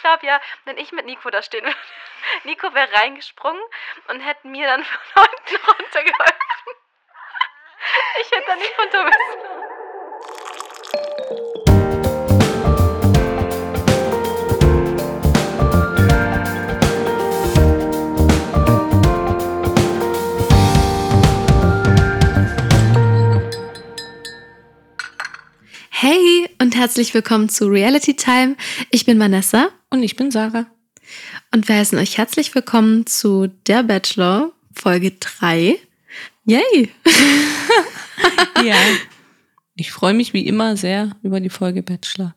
glaube ja, wenn ich mit Nico da stehen würde, Nico wäre reingesprungen und hätte mir dann von unten runtergeholfen. Ich hätte da nicht runter müssen. Hey und herzlich willkommen zu Reality Time. Ich bin Vanessa Und ich bin Sarah. und wir heißen euch herzlich willkommen zu Der Bachelor Folge 3. Yay! Ja. Ich freue mich wie immer sehr über die Folge Bachelor.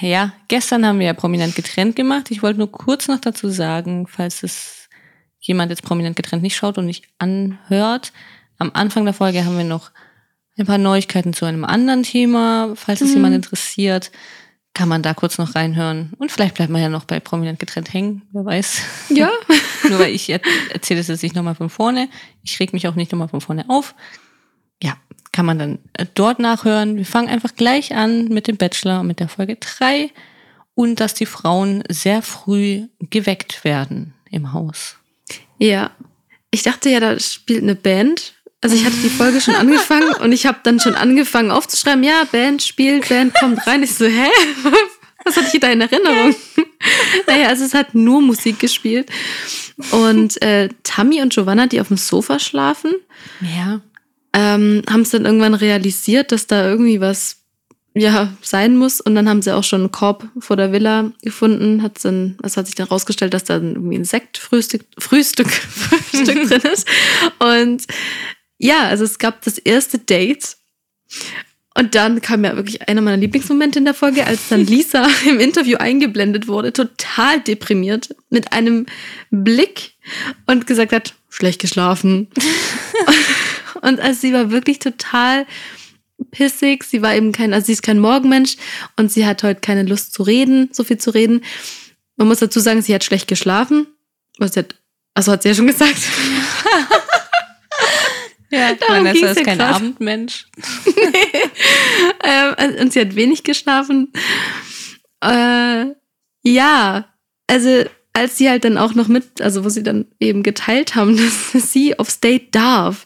Naja, gestern haben wir ja prominent getrennt gemacht. Ich wollte nur kurz noch dazu sagen, falls es jemand jetzt prominent getrennt nicht schaut und nicht anhört. Am Anfang der Folge haben wir noch ein paar Neuigkeiten zu einem anderen Thema. Falls es jemand interessiert, kann man da kurz noch reinhören. Und vielleicht bleibt man ja noch bei prominent getrennt hängen, wer weiß. Ja. Nur weil ich er- erzähle es jetzt nicht nochmal von vorne. Ich reg mich auch nicht nochmal von vorne auf. Ja, kann man dann äh, dort nachhören. Wir fangen einfach gleich an mit dem Bachelor und mit der Folge 3 und dass die Frauen sehr früh geweckt werden im Haus. Ja. Ich dachte ja, da spielt eine Band. Also ich hatte die Folge schon angefangen und ich habe dann schon angefangen aufzuschreiben, ja, Band spielt, Band kommt rein. Ich so, hä? Was hatte ich da in Erinnerung? naja, also es hat nur Musik gespielt. Und äh, Tammy und Giovanna, die auf dem Sofa schlafen, Ja. ähm, haben es dann irgendwann realisiert, dass da irgendwie was ja sein muss und dann haben sie auch schon einen Korb vor der Villa gefunden. Hat dann, es hat sich dann rausgestellt, dass da irgendwie ein Sektfrühstück Frühstück, Frühstück drin ist. Und ja, also es gab das erste Date. Und dann kam ja wirklich einer meiner Lieblingsmomente in der Folge, als dann Lisa im Interview eingeblendet wurde, total deprimiert, mit einem Blick und gesagt hat, schlecht geschlafen. Und also sie war wirklich total pissig. Sie war eben kein, also sie ist kein Morgenmensch und sie hat heute keine Lust zu reden, so viel zu reden. Man muss dazu sagen, sie hat schlecht geschlafen. Was hat, also hat sie ja schon gesagt. Ja, Darum Vanessa ist ja kein grad. Abendmensch. ähm, und sie hat wenig geschlafen. Äh, ja, also als sie halt dann auch noch mit, also wo sie dann eben geteilt haben, dass sie aufs Date darf,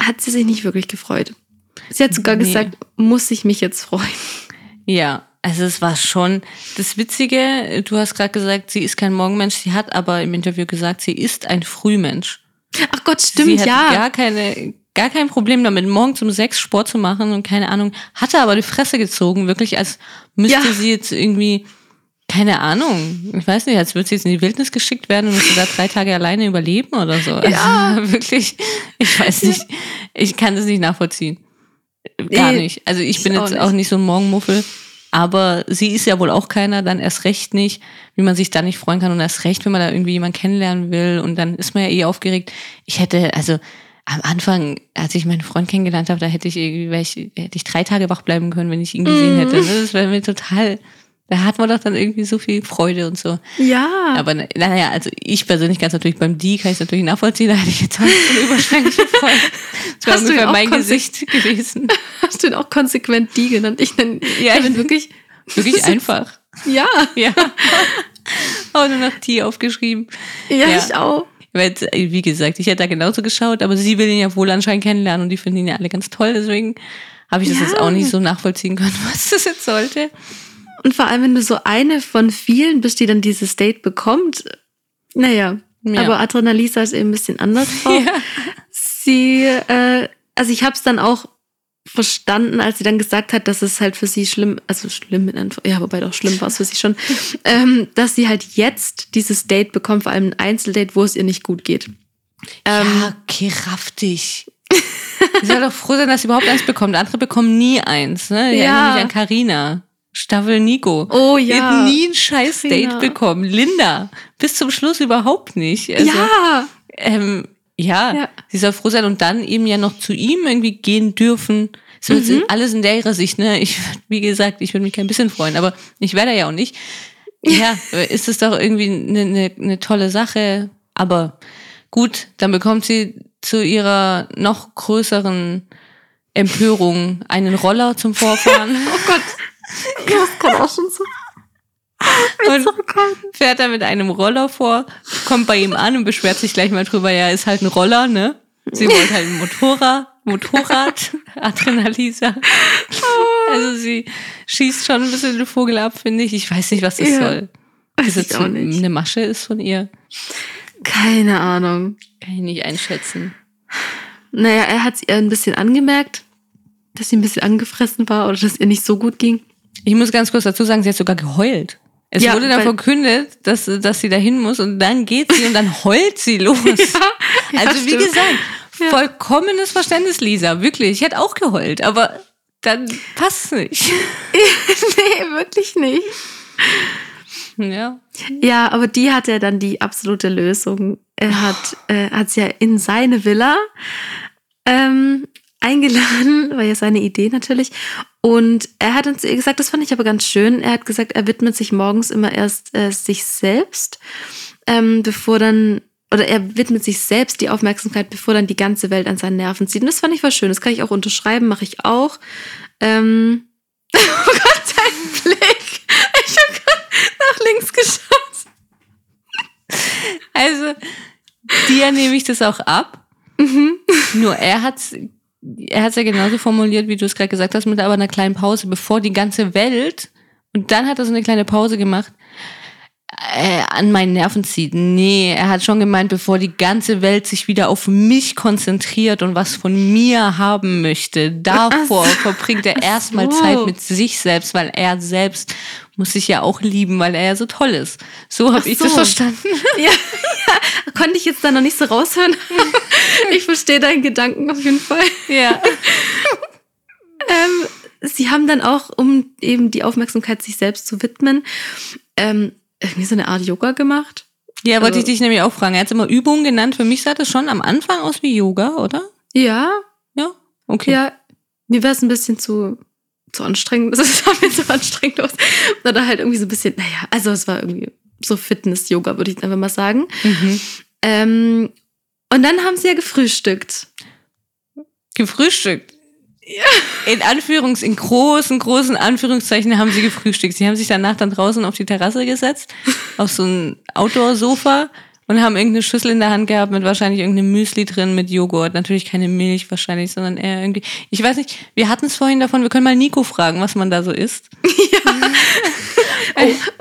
hat sie sich nicht wirklich gefreut. Sie hat sogar Nee. gesagt, muss ich mich jetzt freuen. Ja, also es war schon das Witzige. Du hast gerade gesagt, sie ist kein Morgenmensch. Sie hat aber im Interview gesagt, sie ist ein Frühmensch. Ach Gott, stimmt, sie ja. gar keine, gar kein Problem damit, morgens um sechs Sport zu machen und keine Ahnung, hatte aber die Fresse gezogen, wirklich als müsste Ja. sie jetzt irgendwie, keine Ahnung, ich weiß nicht, als würde sie jetzt in die Wildnis geschickt werden und müsste da drei Tage alleine überleben oder so. Ja. Also, wirklich, ich weiß nicht, ich kann das nicht nachvollziehen. Gar Nee, nicht. Also ich ich bin auch jetzt nicht. auch nicht so ein Morgenmuffel. Aber sie ist ja wohl auch keiner, dann erst recht nicht, wie man sich da nicht freuen kann und erst recht, wenn man da irgendwie jemanden kennenlernen will und dann ist man ja eh aufgeregt. Ich hätte, also am Anfang, als ich meinen Freund kennengelernt habe, da hätte ich irgendwie, ich, hätte ich drei Tage wach bleiben können, wenn ich ihn gesehen hätte. Das wäre mir total, da hat man doch dann irgendwie so viel Freude und so. Ja. Aber na- naja, also ich persönlich kann es natürlich beim Die, kann ich es natürlich nachvollziehen, da hätte ich jetzt auch so eine überschwängliche Freude. Das wäre ungefähr mein Gesicht gewesen. Hast du ihn auch konsequent die genannt? Ich nenne Ja, ich bin ich- wirklich, Wirklich einfach. ja, Ja. Auch nur noch T aufgeschrieben. ja, Ja. ich auch. Weil, äh, wie gesagt, ich hätte da genauso geschaut, aber sie will ihn ja wohl anscheinend kennenlernen und die finden ihn ja alle ganz toll. Deswegen habe ich das Ja. jetzt auch nicht so nachvollziehen können, was das jetzt sollte. Und vor allem, wenn du so eine von vielen bist, die dann dieses Date bekommt, naja. Ja. Aber Adrenalisa ist eben ein bisschen anders drauf. Ja. Sie, äh, also ich habe es dann auch verstanden, als sie dann gesagt hat, dass es halt für sie schlimm, also schlimm in Anf- ja, wobei doch schlimm war es für sie schon, ähm, dass sie halt jetzt dieses Date bekommt, vor allem ein Einzeldate, wo es ihr nicht gut geht. Ähm, ja, okay, raff dich. Sie soll doch froh sein, dass sie überhaupt eins bekommt. Andere bekommen nie eins. Ne? Ich Ja. erinnere mich an Carina. Staffel Nico. Oh Die ja. hat nie ein scheiß. Date bekommen. Linda. Bis zum Schluss überhaupt nicht. Also, ja, Ähm, ja, Ja. sie soll froh sein und dann eben ja noch zu ihm irgendwie gehen dürfen. So jetzt Mhm. alles in der ihrer Sicht, ne? Ich, wie gesagt, ich würde mich kein bisschen freuen, aber ich werde ja auch nicht. Ja, ist es doch irgendwie eine, eine, eine tolle Sache. Aber gut, dann bekommt sie zu ihrer noch größeren Empörung einen Roller zum Vorfahren. oh Gott. Das kommt auch schon so. und fährt da mit einem Roller vor, kommt bei ihm an und beschwert sich gleich mal drüber, ja, ist halt ein Roller, ne? Sie wollte halt ein Motorrad, Motorrad, Adrenalisa. Also sie schießt schon ein bisschen den Vogel ab, finde ich. Ich weiß nicht, was das Ja. soll. Weiß auch nicht. eine Masche ist von ihr, Keine Ahnung. kann ich nicht einschätzen. Naja, er hat es ihr ein bisschen angemerkt, dass sie ein bisschen angefressen war oder dass ihr nicht so gut ging. Ich muss ganz kurz dazu sagen, sie hat sogar geheult. Es Ja, wurde dann verkündet, dass, dass sie dahin muss und dann geht sie und dann heult sie los. ja, also wie stimmt. gesagt, vollkommenes Verständnis, Lisa. Wirklich. Ich hätte auch geheult, aber dann passt nicht. nee, wirklich nicht. Ja. Ja, aber die hat ja dann die absolute Lösung. Er hat, äh, hat sie ja in seine Villa ähm, eingeladen, war ja seine Idee natürlich. Und er hat uns gesagt, das fand ich aber ganz schön. Er hat gesagt, er widmet sich morgens immer erst äh, sich selbst, ähm, bevor dann, oder er widmet sich selbst die Aufmerksamkeit, bevor dann die ganze Welt an seinen Nerven zieht. Und das fand ich was schön. Das kann ich auch unterschreiben, mache ich auch. Ähm, oh Gott, dein Blick. Ich habe gerade nach links geschaut. Also, dir nehme ich das auch ab. Nur er hat's, er hat's ja genauso formuliert, wie du es gerade gesagt hast, mit aber einer kleinen Pause, bevor die ganze Welt, und dann hat er so eine kleine Pause gemacht, äh, an meinen Nerven zieht. Nee, er hat schon gemeint, bevor die ganze Welt sich wieder auf mich konzentriert und was von mir haben möchte, davor verbringt er erstmal. Zeit mit sich selbst, weil er selbst muss sich ja auch lieben, weil er ja so toll ist. So habe ich das so. verstanden. Ja, ja, konnte ich jetzt da noch nicht so raushören. ich verstehe deinen Gedanken auf jeden Fall. Ja. Ähm, sie haben dann auch, um eben die Aufmerksamkeit sich selbst zu widmen, ähm, irgendwie so eine Art Yoga gemacht. Ja, wollte ich Also- dich nämlich auch fragen. Er hat immer Übungen genannt. Für mich sah das schon am Anfang aus wie Yoga, oder? Ja, Ja. Okay. ja. Mir wäre es ein bisschen zu, zu anstrengend. Das sah mir zu anstrengend aus. Oder halt irgendwie so ein bisschen, naja, also es war irgendwie so Fitness-Yoga, würde ich einfach mal sagen. Mhm. Ähm, und dann haben sie ja gefrühstückt. Gefrühstückt. In Anführungs, in großen, großen Anführungszeichen haben sie gefrühstückt. Sie haben sich danach dann draußen auf die Terrasse gesetzt, auf so ein Outdoor-Sofa und haben irgendeine Schüssel in der Hand gehabt mit wahrscheinlich irgendeinem Müsli drin mit Joghurt. Natürlich keine Milch wahrscheinlich, sondern eher irgendwie. Ich weiß nicht, wir hatten es vorhin davon, wir können mal Nico fragen, was man da so isst. Fällt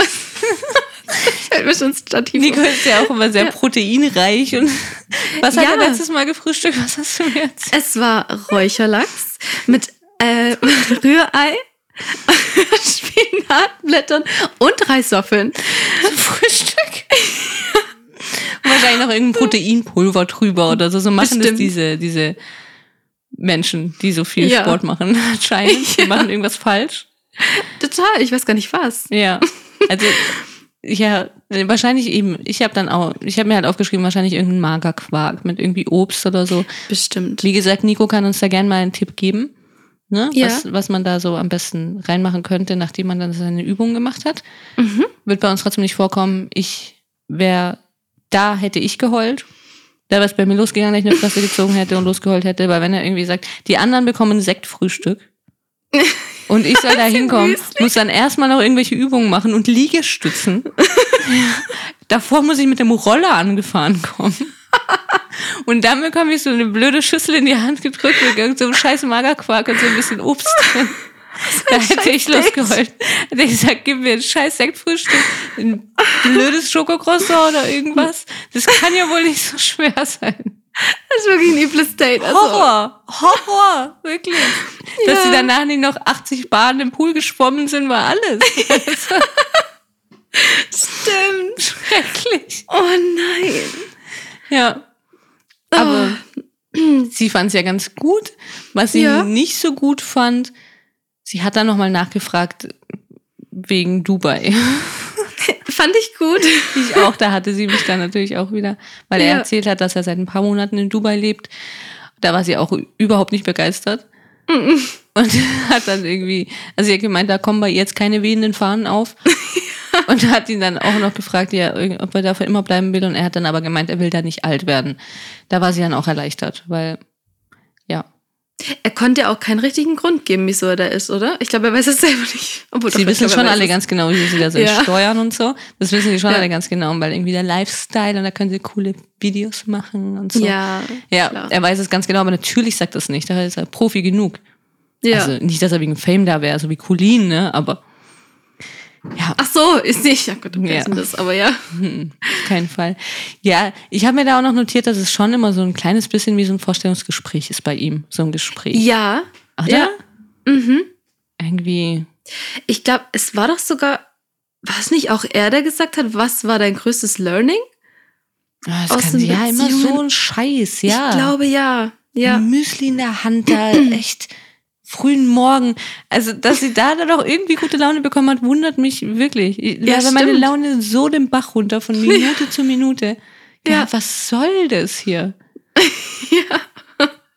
das Stativ Nico ist ja auch immer sehr Ja. proteinreich und was hat Ja. er letztes Mal gefrühstückt? Was hast du mir erzählt? Es war Räucherlachs mit äh, Rührei, Spinatblättern und Reiswaffeln. Frühstück. Und wahrscheinlich noch irgendein Proteinpulver drüber oder so. So machen das Bestimmt. diese, diese Menschen, die so viel Ja. Sport machen, anscheinend. Die machen irgendwas falsch. Total, ich weiß gar nicht was. Ja. Also, ja, wahrscheinlich eben, ich habe dann auch, ich habe mir halt aufgeschrieben, wahrscheinlich irgendein Magerquark mit irgendwie Obst oder so. Bestimmt. Wie gesagt, Nico kann uns da gerne mal einen Tipp geben, ne? Ja. was, was man da so am besten reinmachen könnte, nachdem man dann seine Übungen gemacht hat. Mhm. Wird bei uns trotzdem nicht vorkommen. Ich wäre, da hätte ich geheult. Da wäre es bei mir losgegangen, dass ich eine Fresse gezogen hätte und losgeheult hätte, weil wenn er irgendwie sagt, die anderen bekommen Sektfrühstück und ich soll da hinkommen, muss dann erstmal noch irgendwelche Übungen machen und Liegestützen. Davor muss ich mit dem Roller angefahren kommen. Und dann bekomme ich so eine blöde Schüssel in die Hand gedrückt mit irgendeinem so einem scheiß Magerquark und so ein bisschen Obst drin. Da hätte ich losgeheult. Hätte ich gesagt, gib mir ein scheiß Sektfrühstück, ein blödes Schokocroissant oder irgendwas. Das kann ja wohl nicht so schwer sein. Das ist wirklich ein übles Date. Also, Horror, Horror, wirklich. Dass Ja. sie danach nicht noch 80 Bahnen im Pool geschwommen sind, war alles. Stimmt. Schrecklich. Oh nein. Ja. Aber sie fand es ja ganz gut. Was sie Ja. nicht so gut fand, sie hat dann nochmal nachgefragt wegen Dubai. Fand ich gut. Ich auch, da hatte sie mich dann natürlich auch wieder, weil er Ja. erzählt hat, dass er seit ein paar Monaten in Dubai lebt. Da war sie auch überhaupt nicht begeistert. Mhm. Und hat dann irgendwie, also sie hat gemeint, da kommen bei ihr jetzt keine wehenden Fahnen auf. Und hat ihn dann auch noch gefragt, ja, ob er dafür immer bleiben will. Und er hat dann aber gemeint, er will da nicht alt werden. Da war sie dann auch erleichtert, weil, Er konnte auch keinen richtigen Grund geben, wieso er da ist, oder? Ich glaube, er weiß es selber nicht. Obwohl, doch, Sie ich wissen schon alle es. ganz genau, wie sie das Ja. steuern und so. Das wissen die schon Ja. alle ganz genau, weil irgendwie der Lifestyle und da können sie coole Videos machen und so. Ja, Ja, klar. er weiß es ganz genau, aber natürlich sagt er es nicht. Da ist er Profi genug. ja. Also nicht, dass er wegen Fame da wäre, so wie Colin, ne? Aber ja, Ach so, ist nicht. Ja, gut, okay, Ja. das, aber ja. auf keinen Fall. Ja, ich habe mir da auch noch notiert, dass es schon immer so ein kleines bisschen wie so ein Vorstellungsgespräch ist bei ihm. So ein Gespräch. Ja, Oder? ja. Mhm. Irgendwie. Ich glaube, es war doch sogar, war es nicht auch er, der gesagt hat, was war dein größtes Learning? Ah, Aus Das kann den ja immer so ein Scheiß, ja. Ich glaube ja. Ja. Müsli in der Hand da, echt frühen Morgen. Also, dass sie da dann auch irgendwie gute Laune bekommen hat, wundert mich wirklich. Ich- Ja, war meine. Laune so den Bach runter von Minute zu Minute. Ja, Ja. was soll das hier?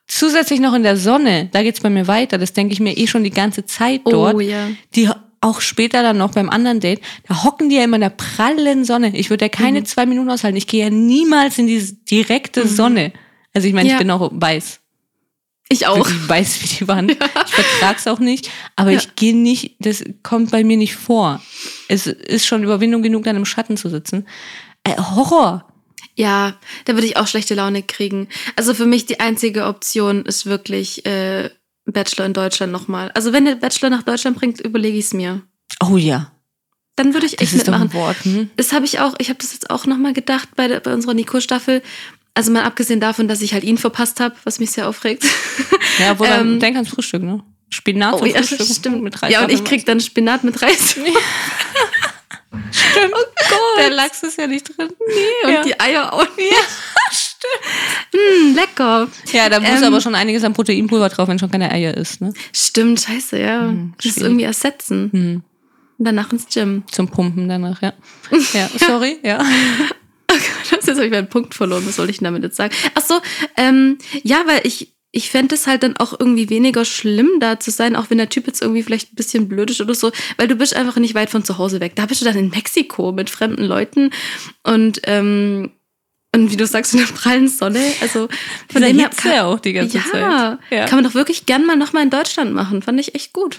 Zusätzlich noch in der Sonne, da geht's bei mir weiter. Das denke ich mir eh schon die ganze Zeit dort. Oh ja. Die auch später dann noch beim anderen Date, da hocken die ja immer in der prallen Sonne. Ich würde ja Mhm. keine zwei Minuten aushalten. Ich gehe ja niemals in die direkte Sonne. Also ich meine, Ja. ich bin auch weiß. Ich auch. Wirklich weiß wie die Wand. Ich vertrag's auch nicht. Aber Ja. ich gehe nicht, das kommt bei mir nicht vor. Es ist schon Überwindung genug, dann im Schatten zu sitzen. Äh, Horror. Ja, da würde ich auch schlechte Laune kriegen. Also für mich die einzige Option ist wirklich äh, Bachelor in Deutschland nochmal. Also wenn der Bachelor nach Deutschland bringt, überlege ich es mir. Oh ja. Dann würde ich Das echt ist doch mitmachen. ein Wort. Hm? Das habe ich auch, ich habe das jetzt auch nochmal gedacht bei, der, bei unserer Nico-Staffel. Also mal abgesehen davon, dass ich halt ihn verpasst habe, was mich sehr aufregt. Ja, obwohl Ähm, man, denk ans Frühstück, ne? Spinat Oh zum ja, Frühstück. stimmt. Mit Reis ja, und ich krieg dann Spinat mit Reis. Stimmt. Oh Gott. Der Lachs ist ja nicht drin. Nee, und Ja. die Eier auch nicht. Ja, stimmt. Hm, lecker. Ja, da muss Ähm, aber schon einiges an Proteinpulver drauf, wenn schon keine Eier ist, ne? Stimmt, scheiße, ja. Hm, das ist irgendwie ersetzen. Hm. Und danach ins Gym. Zum Pumpen danach, ja. Ja, sorry, ja. Das jetzt habe ich meinen Punkt verloren. Was soll ich denn damit jetzt sagen? Ach so, ähm, ja, weil ich, ich fände es halt dann auch irgendwie weniger schlimm, da zu sein, auch wenn der Typ jetzt irgendwie vielleicht ein bisschen blöd ist oder so, weil du bist einfach nicht weit von zu Hause weg. Da bist du dann in Mexiko mit fremden Leuten und, ähm, und wie du sagst, in der prallen Sonne. Also Von der Hitze auch die ganze ja, Zeit. Ja. kann man doch wirklich gern mal nochmal in Deutschland machen. Fand ich echt gut.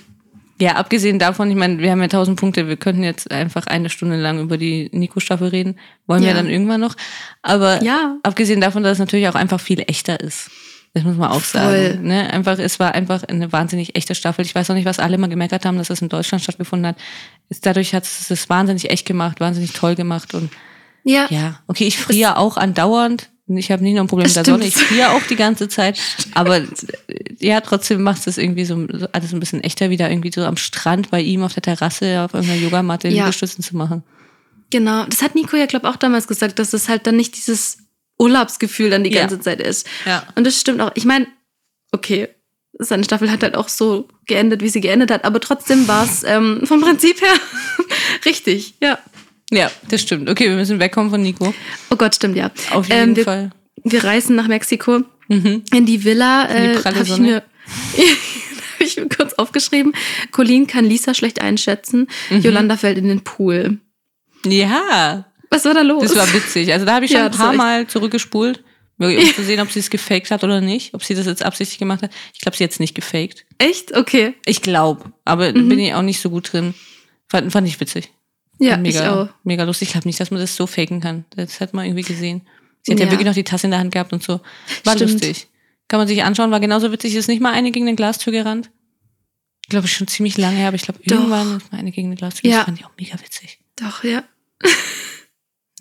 Ja, abgesehen davon, ich meine, wir haben ja tausend Punkte, wir könnten jetzt einfach eine Stunde lang über die Nico-Staffel reden. Wollen wir Ja. dann irgendwann noch. Aber Ja. abgesehen davon, dass es natürlich auch einfach viel echter ist. Das muss man auch Voll. sagen. Ne? Einfach, es war einfach eine wahnsinnig echte Staffel. Ich weiß auch nicht, was alle mal gemeckert haben, dass das in Deutschland stattgefunden hat. Dadurch hat es es wahnsinnig echt gemacht, wahnsinnig toll gemacht und Ja. ja, okay, ich friere auch andauernd. Ich habe nicht nur ein Problem mit der. Sonne, ich friere auch die ganze Zeit. Aber ja, trotzdem macht es irgendwie so alles ein bisschen echter, wieder irgendwie so am Strand bei ihm auf der Terrasse auf irgendeiner Yogamatte Ja. Liegestützen zu machen. Genau, das hat Nico ja, glaube ich, auch damals gesagt, dass es halt dann nicht dieses Urlaubsgefühl dann die Ja. ganze Zeit ist. Ja. Und das stimmt auch. Ich meine, okay, seine Staffel hat halt auch so geendet, wie sie geendet hat, aber trotzdem war es ähm, vom Prinzip her richtig, ja. Ja, das stimmt. Okay, wir müssen wegkommen von Nico. Oh Gott, stimmt, ja. Auf jeden Ähm, wir, Fall. wir reisen nach Mexiko Mhm. in die Villa. die Äh, pralle ich Sonne. mir hab ich mir kurz aufgeschrieben. Colleen kann Lisa schlecht einschätzen. Mhm. Yolanda fällt in den Pool. Ja, Was war da los? das war witzig. Also da habe ich schon Ja, ein paar Mal zurückgespult, um zu sehen, ob sie es gefaked hat oder nicht. Ob sie das jetzt absichtlich gemacht hat. Ich glaube, sie hat es nicht gefaked. Echt? Okay. Ich glaube, aber Mhm. bin ich auch nicht so gut drin. Fand, fand ich witzig. Ja, mega, ich auch. mega lustig. Ich glaube nicht, dass man das so faken kann. Das hat man irgendwie gesehen. Sie hat ja, Ja. wirklich noch die Tasse in der Hand gehabt und so. War Stimmt. lustig. Kann man sich anschauen, war genauso witzig. Ist nicht mal eine gegen eine Glastür gerannt. Glaube ich schon ziemlich lange her, aber ich glaube, irgendwann ist mal eine gegen eine Glastür. Ja. Das fand ich auch mega witzig. Doch, ja.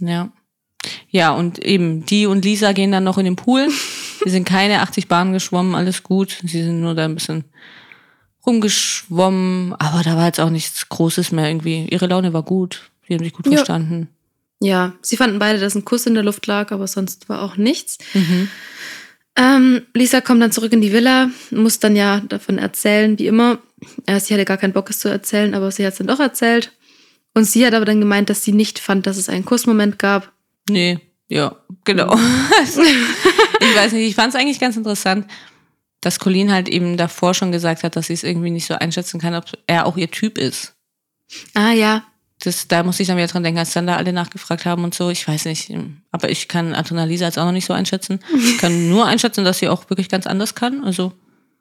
Ja. Ja, und eben, die und Lisa gehen dann noch in den Pool. Sie sind keine 80 Bahnen geschwommen, alles gut. Sie sind nur da ein bisschen rumgeschwommen, aber da war jetzt auch nichts Großes mehr irgendwie. Ihre Laune war gut. Sie haben sich gut Ja. verstanden. Ja, sie fanden beide, dass ein Kuss in der Luft lag, aber sonst war auch nichts. Mhm. Ähm, Lisa kommt dann zurück in die Villa, muss dann ja davon erzählen, wie immer. Äh, sie hatte gar keinen Bock, es zu erzählen, aber sie hat es dann doch erzählt. Und sie hat aber dann gemeint, dass sie nicht fand, dass es einen Kussmoment gab. Nee, ja, genau. ich weiß nicht, ich fand es eigentlich ganz interessant, dass Colleen halt eben davor schon gesagt hat, dass sie es irgendwie nicht so einschätzen kann, ob er auch ihr Typ ist. Ah ja, Das, da muss ich dann wieder dran denken, als dann da alle nachgefragt haben und so. Ich weiß nicht. Aber ich kann Antonalisa jetzt auch noch nicht so einschätzen. Ich kann nur einschätzen, dass sie auch wirklich ganz anders kann. Also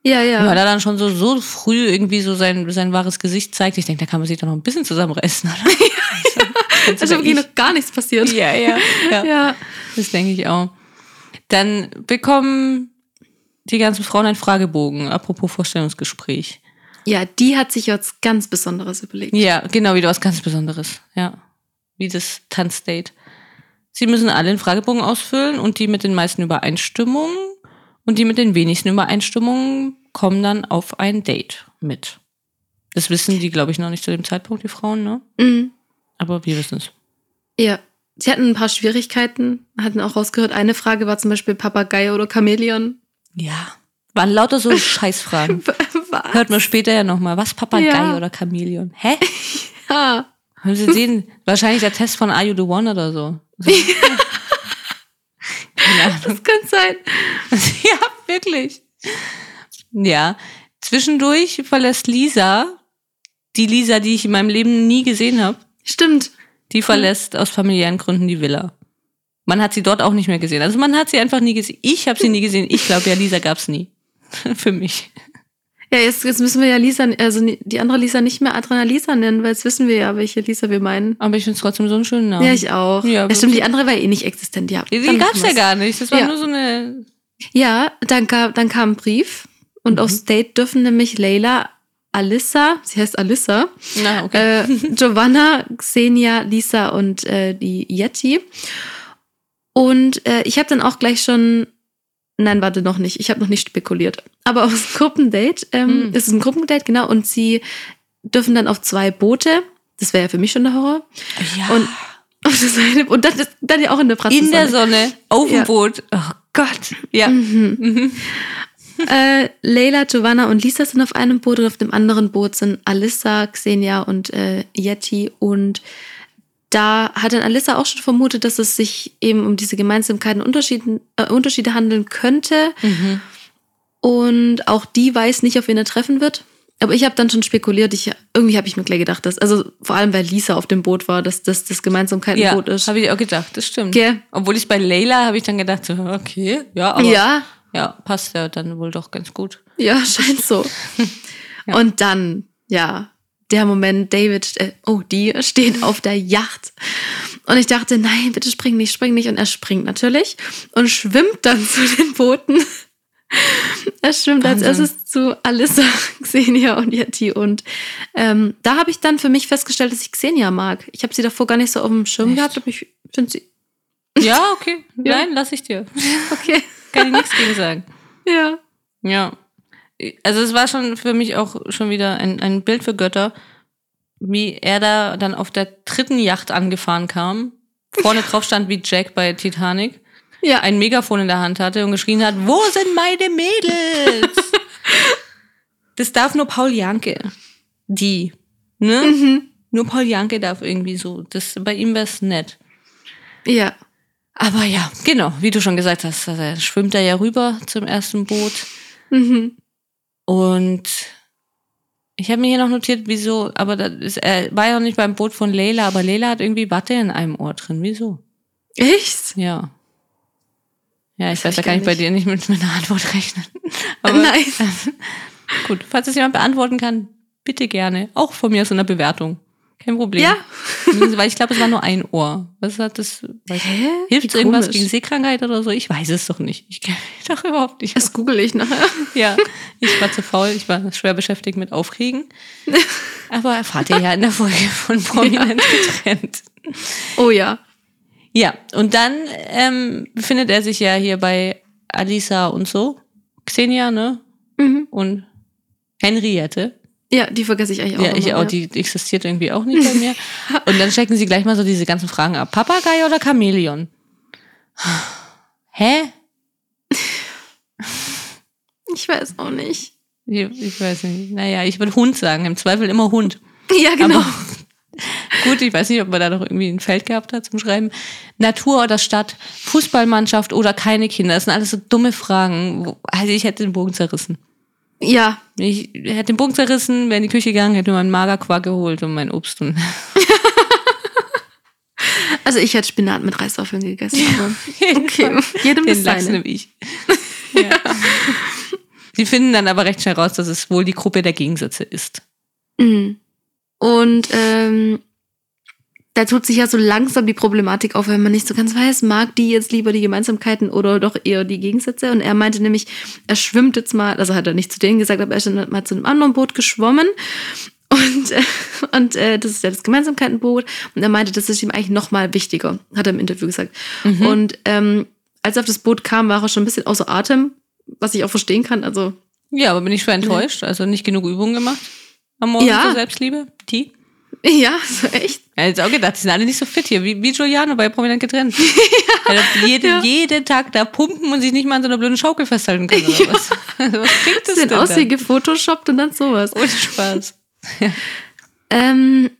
Ja, ja. Weil er dann schon so, so früh irgendwie so sein, sein wahres Gesicht zeigt. Ich denke, da kann man sich doch noch ein bisschen zusammenreißen, oder? Also ist wirklich noch gar nichts passiert. ja, ja, ja. Ja. Das denke ich auch. Dann bekommen die ganzen Frauen einen Fragebogen, apropos Vorstellungsgespräch. Ja, die hat sich was ganz Besonderes überlegt. Ja, genau, wieder was ganz Besonderes. Ja. Wie das Tanzdate. Sie müssen alle einen Fragebogen ausfüllen und die mit den meisten Übereinstimmungen und die mit den wenigsten Übereinstimmungen kommen dann auf ein Date mit. Das wissen die, glaube ich, noch nicht zu dem Zeitpunkt, die Frauen, ne? Mhm. Aber wir wissen es. Ja. Sie hatten ein paar Schwierigkeiten, hatten auch rausgehört. Eine Frage war zum Beispiel Papagei oder Chamäleon. Ja. Waren lauter so Scheißfragen. Was? Hört man später ja nochmal. Was, Papagei Ja. oder Chamäleon? Hä? Ja. Haben Sie sehen? Wahrscheinlich der Test von Are You the One oder so. Keine Ahnung. Das kann sein. ja, wirklich. Ja. Zwischendurch verlässt Lisa, die Lisa, die ich in meinem Leben nie gesehen habe, Stimmt. die verlässt aus familiären Gründen die Villa. Man hat sie dort auch nicht mehr gesehen. Also man hat sie einfach nie gesehen. Ich habe sie nie gesehen. Ich glaube, ja, Lisa gab's nie. Für mich. Ja, jetzt, jetzt müssen wir ja Lisa, also die andere Lisa nicht mehr Adrenalisa nennen, weil jetzt wissen wir ja, welche Lisa wir meinen. Aber ich finde es trotzdem so einen schönen Namen. Ja, ich auch. Ja, Ja, stimmt, die andere war eh nicht existent. Ja, die gab's machen ja gar nicht. Das war Ja. nur so eine. Ja, dann, kam- dann kam ein Brief und Mhm. aufs Date dürfen nämlich Leila, Alissa, sie heißt Alissa, Na, okay. äh, Giovanna, Xenia, Lisa und äh, die Yeti. Und äh, ich habe dann auch gleich schon, nein, warte noch nicht, ich habe noch nicht spekuliert. Aber aufs Gruppendate, ähm, Hm. ist es ein Gruppendate, genau, und sie dürfen dann auf zwei Boote. Das wäre ja für mich schon der Horror. ja. Und eine, und dann, ist- dann ja auch in der Praxis. in der Sonne, auf dem Ja. Boot. Oh Gott. Ja. Mhm. Mhm. Äh, Leila, Giovanna und Lisa sind auf einem Boot und auf dem anderen Boot sind Alissa, Xenia und äh, Yeti. Und da hat dann Alissa auch schon vermutet, dass es sich eben um diese Gemeinsamkeiten Unterschieden, äh, Unterschiede handeln könnte. Mhm. Und auch die weiß nicht, auf wen er treffen wird. Aber ich habe dann schon spekuliert, ich, irgendwie habe ich mir gleich gedacht, dass, also vor allem, weil Lisa auf dem Boot war, dass das das Ja, Gemeinsamkeitenboot ist. habe ich auch gedacht, das stimmt. Gell? Obwohl ich bei Leila habe ich dann gedacht, so, okay, ja, aber ja, ja, passt ja dann wohl doch ganz gut. Ja, scheint so. Ja. Und dann, ja, der Moment, David, äh, oh, die stehen auf der Yacht. Und ich dachte, nein, bitte spring nicht, spring nicht. Und er springt natürlich und schwimmt dann zu den Booten. Er schwimmt als Wahnsinn. erstes zu Alissa, Xenia und Yeti. Und ähm, da habe ich dann für mich festgestellt, dass ich Xenia mag. Ich habe sie davor gar nicht so auf dem Schirm Echt? gehabt, aber ich finde sie Ja, okay. Ja. Nein, lass ich dir. okay. Kann ich nichts gegen sagen. Ja. Ja. Also es war schon für mich auch schon wieder ein, ein Bild für Götter, wie er da dann auf der dritten Yacht angefahren kam, vorne drauf stand wie Jack bei Titanic, Ja. ein Megafon in der Hand hatte und geschrien hat, wo sind meine Mädels? das darf nur Paul Janke. Die. Ne? Mhm. Nur Paul Janke darf irgendwie so. Das, bei ihm wär's nett. Ja. Aber ja, genau, wie du schon gesagt hast, also er schwimmt er ja rüber zum ersten Boot. Mhm. Und ich habe mir hier noch notiert, wieso, aber das ist, er war ja noch nicht beim Boot von Leila, aber Leila hat irgendwie Watte in einem Ohr drin. Wieso? Echt? Ja. Ja, ich Das weiß ja hab ich nicht bei dir nicht mit, mit einer Antwort rechnen. Aber Nein. gut, falls es jemand beantworten kann, bitte gerne. Auch von mir aus in der Bewertung. Kein Problem. Ja. Weil ich glaube, es war nur ein Ohr. Was hat das? Weiß Hä? Hilft Wie irgendwas gegen Sehkrankheit oder so? Ich weiß es doch nicht. Ich kenne mich doch überhaupt nicht. Das google ich nachher. Ja, ich war zu faul, ich war schwer beschäftigt mit Aufkriegen. Aber erfahrt ihr ja in der Folge von Prominent getrennt. Oh ja. Ja, und dann ähm, befindet er sich ja hier bei Alisa und so. Xenia, ne? Mhm. Und Henriette. Ja, die vergesse ich eigentlich auch. ja, ich immer, auch, die existiert irgendwie auch nicht bei mir. Und dann checken sie gleich mal so diese ganzen Fragen ab. Papagei oder Chamäleon? Hä? Ich weiß auch nicht. Ich, ich weiß nicht. Naja, ich würde Hund sagen. Im Zweifel immer Hund. Ja, genau. Aber gut, ich weiß nicht, ob man da noch irgendwie ein Feld gehabt hat zum Schreiben. Natur oder Stadt, Fußballmannschaft oder keine Kinder. Das sind alles so dumme Fragen. Also ich hätte den Bogen zerrissen. Ja, Ich hätte den Bogen zerrissen, wäre in die Küche gegangen, hätte mir meinen Magerquark geholt und mein Obst. Und also ich hätte Spinat mit Reiswaffeln gegessen. Aber okay, jedem das den Lachs seine. nehme ich. Ja. Sie finden dann aber recht schnell raus, dass es wohl die Gruppe der Gegensätze ist. Mhm. Und ähm, da tut sich ja so langsam die Problematik auf, wenn man nicht so ganz weiß, mag die jetzt lieber die Gemeinsamkeiten oder doch eher die Gegensätze. Und er meinte nämlich, er schwimmt jetzt mal, also hat er nicht zu denen gesagt, aber er ist mal zu einem anderen Boot geschwommen. Und, äh, und äh, das ist ja das Gemeinsamkeitenboot. Und er meinte, das ist ihm eigentlich noch mal wichtiger, hat er im Interview gesagt. Mhm. Und ähm, als er auf das Boot kam, war er schon ein bisschen außer Atem, was ich auch verstehen kann. Also Ja, aber bin ich schwer enttäuscht. Also nicht genug Übungen gemacht am Morgen Ja. zur Selbstliebe. Die? Ja, so echt. Ja, jetzt auch gedacht, die sind alle nicht so fit hier, wie, wie Giuliano bei Prominent getrennt. ja. Ja. Jeden Tag da pumpen und sich nicht mal an so einer blöden Schaukel festhalten können oder was. was klingt das Sehen denn aus wie gefotoshoppt und dann sowas. Ohne Spaß. Ähm,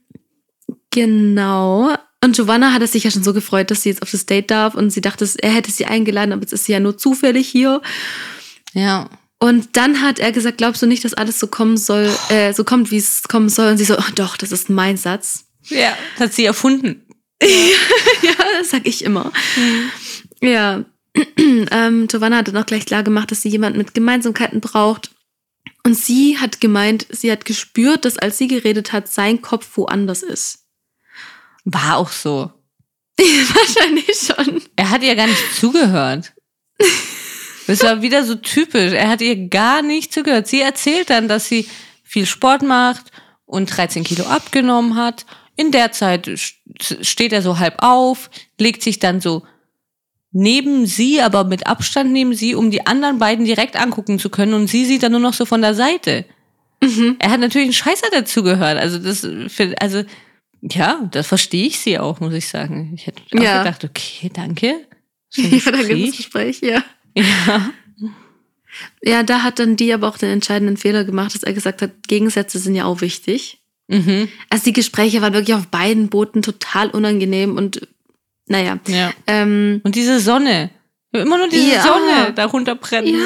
genau. Und Giovanna hatte sich ja schon so gefreut, dass sie jetzt auf das Date darf und sie dachte, er hätte sie eingeladen, aber jetzt ist sie ja nur zufällig hier. Ja. Und dann hat er gesagt, glaubst du nicht, dass alles so kommen soll, äh, so kommt, wie es kommen soll? Und sie so, oh, doch, das ist mein Satz. Ja, das hat sie erfunden. ja, das sag ich immer. Ja. ähm, Giovanna hat dann auch gleich klar gemacht, dass sie jemanden mit Gemeinsamkeiten braucht. Und sie hat gemeint, sie hat gespürt, dass als sie geredet hat, sein Kopf woanders ist. War auch so. Wahrscheinlich schon. Er hat ihr gar nicht zugehört. Das war wieder so typisch. Er hat ihr gar nicht zugehört. Sie erzählt dann, dass sie viel Sport macht und 13 Kilo abgenommen hat. In der Zeit st- steht er so halb auf, legt sich dann so neben sie, aber mit Abstand neben sie, um die anderen beiden direkt angucken zu können. Und sie sieht dann nur noch so von der Seite. Er hat natürlich einen Scheißer dazugehört. Also das, also ja, das verstehe ich sie auch, muss ich sagen. Ich hätte auch Ja. gedacht, okay, danke. Ja, da gibt es Gespräch. Gespräch, ja. Ja. Ja, da hat dann die aber auch den entscheidenden Fehler gemacht, dass er gesagt hat, Gegensätze sind ja auch wichtig. Mhm. Also die Gespräche waren wirklich auf beiden Booten total unangenehm und naja. ja. Ähm, Und diese Sonne. Immer nur diese Ja. Sonne darunter brennen Ja.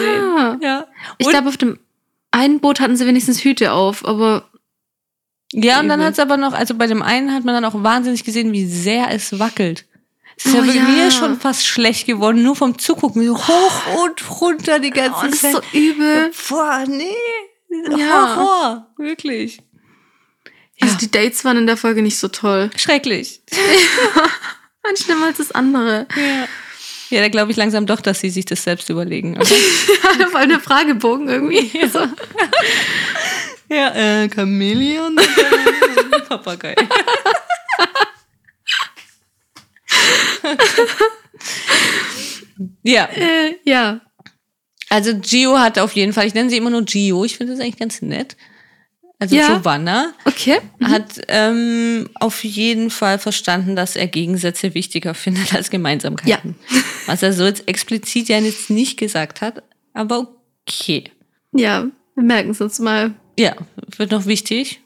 sehen. Ja. ich glaube, auf dem einen Boot hatten sie wenigstens Hüte auf, aber Ja, und dann hat es aber noch, also bei dem einen hat man dann auch wahnsinnig gesehen, wie sehr es wackelt. Es ist Oh ja ja. mir schon fast schlecht geworden, nur vom Zugucken. So hoch und runter die ganze oh, das ist Zeit. so übel. Boah, nee. Ja. Horror. Wirklich. Also Ja. die Dates waren in der Folge nicht so toll. Schrecklich. Ein schlimmer als das andere. Ja. Ja, da glaube ich langsam doch, dass sie sich das selbst überlegen. Aber Vor allem der Fragebogen irgendwie. So. ja, äh, Chamäleon Papagei. Ja, Äh, ja. also Gio hat auf jeden Fall, ich nenne sie immer nur Gio, ich finde das eigentlich ganz nett. Also Ja. Giovanna Okay. hat ähm, auf jeden Fall verstanden, dass er Gegensätze wichtiger findet als Gemeinsamkeiten. Was er so jetzt explizit ja jetzt nicht gesagt hat, aber okay. Ja, wir merken es uns mal. Ja, wird noch wichtig.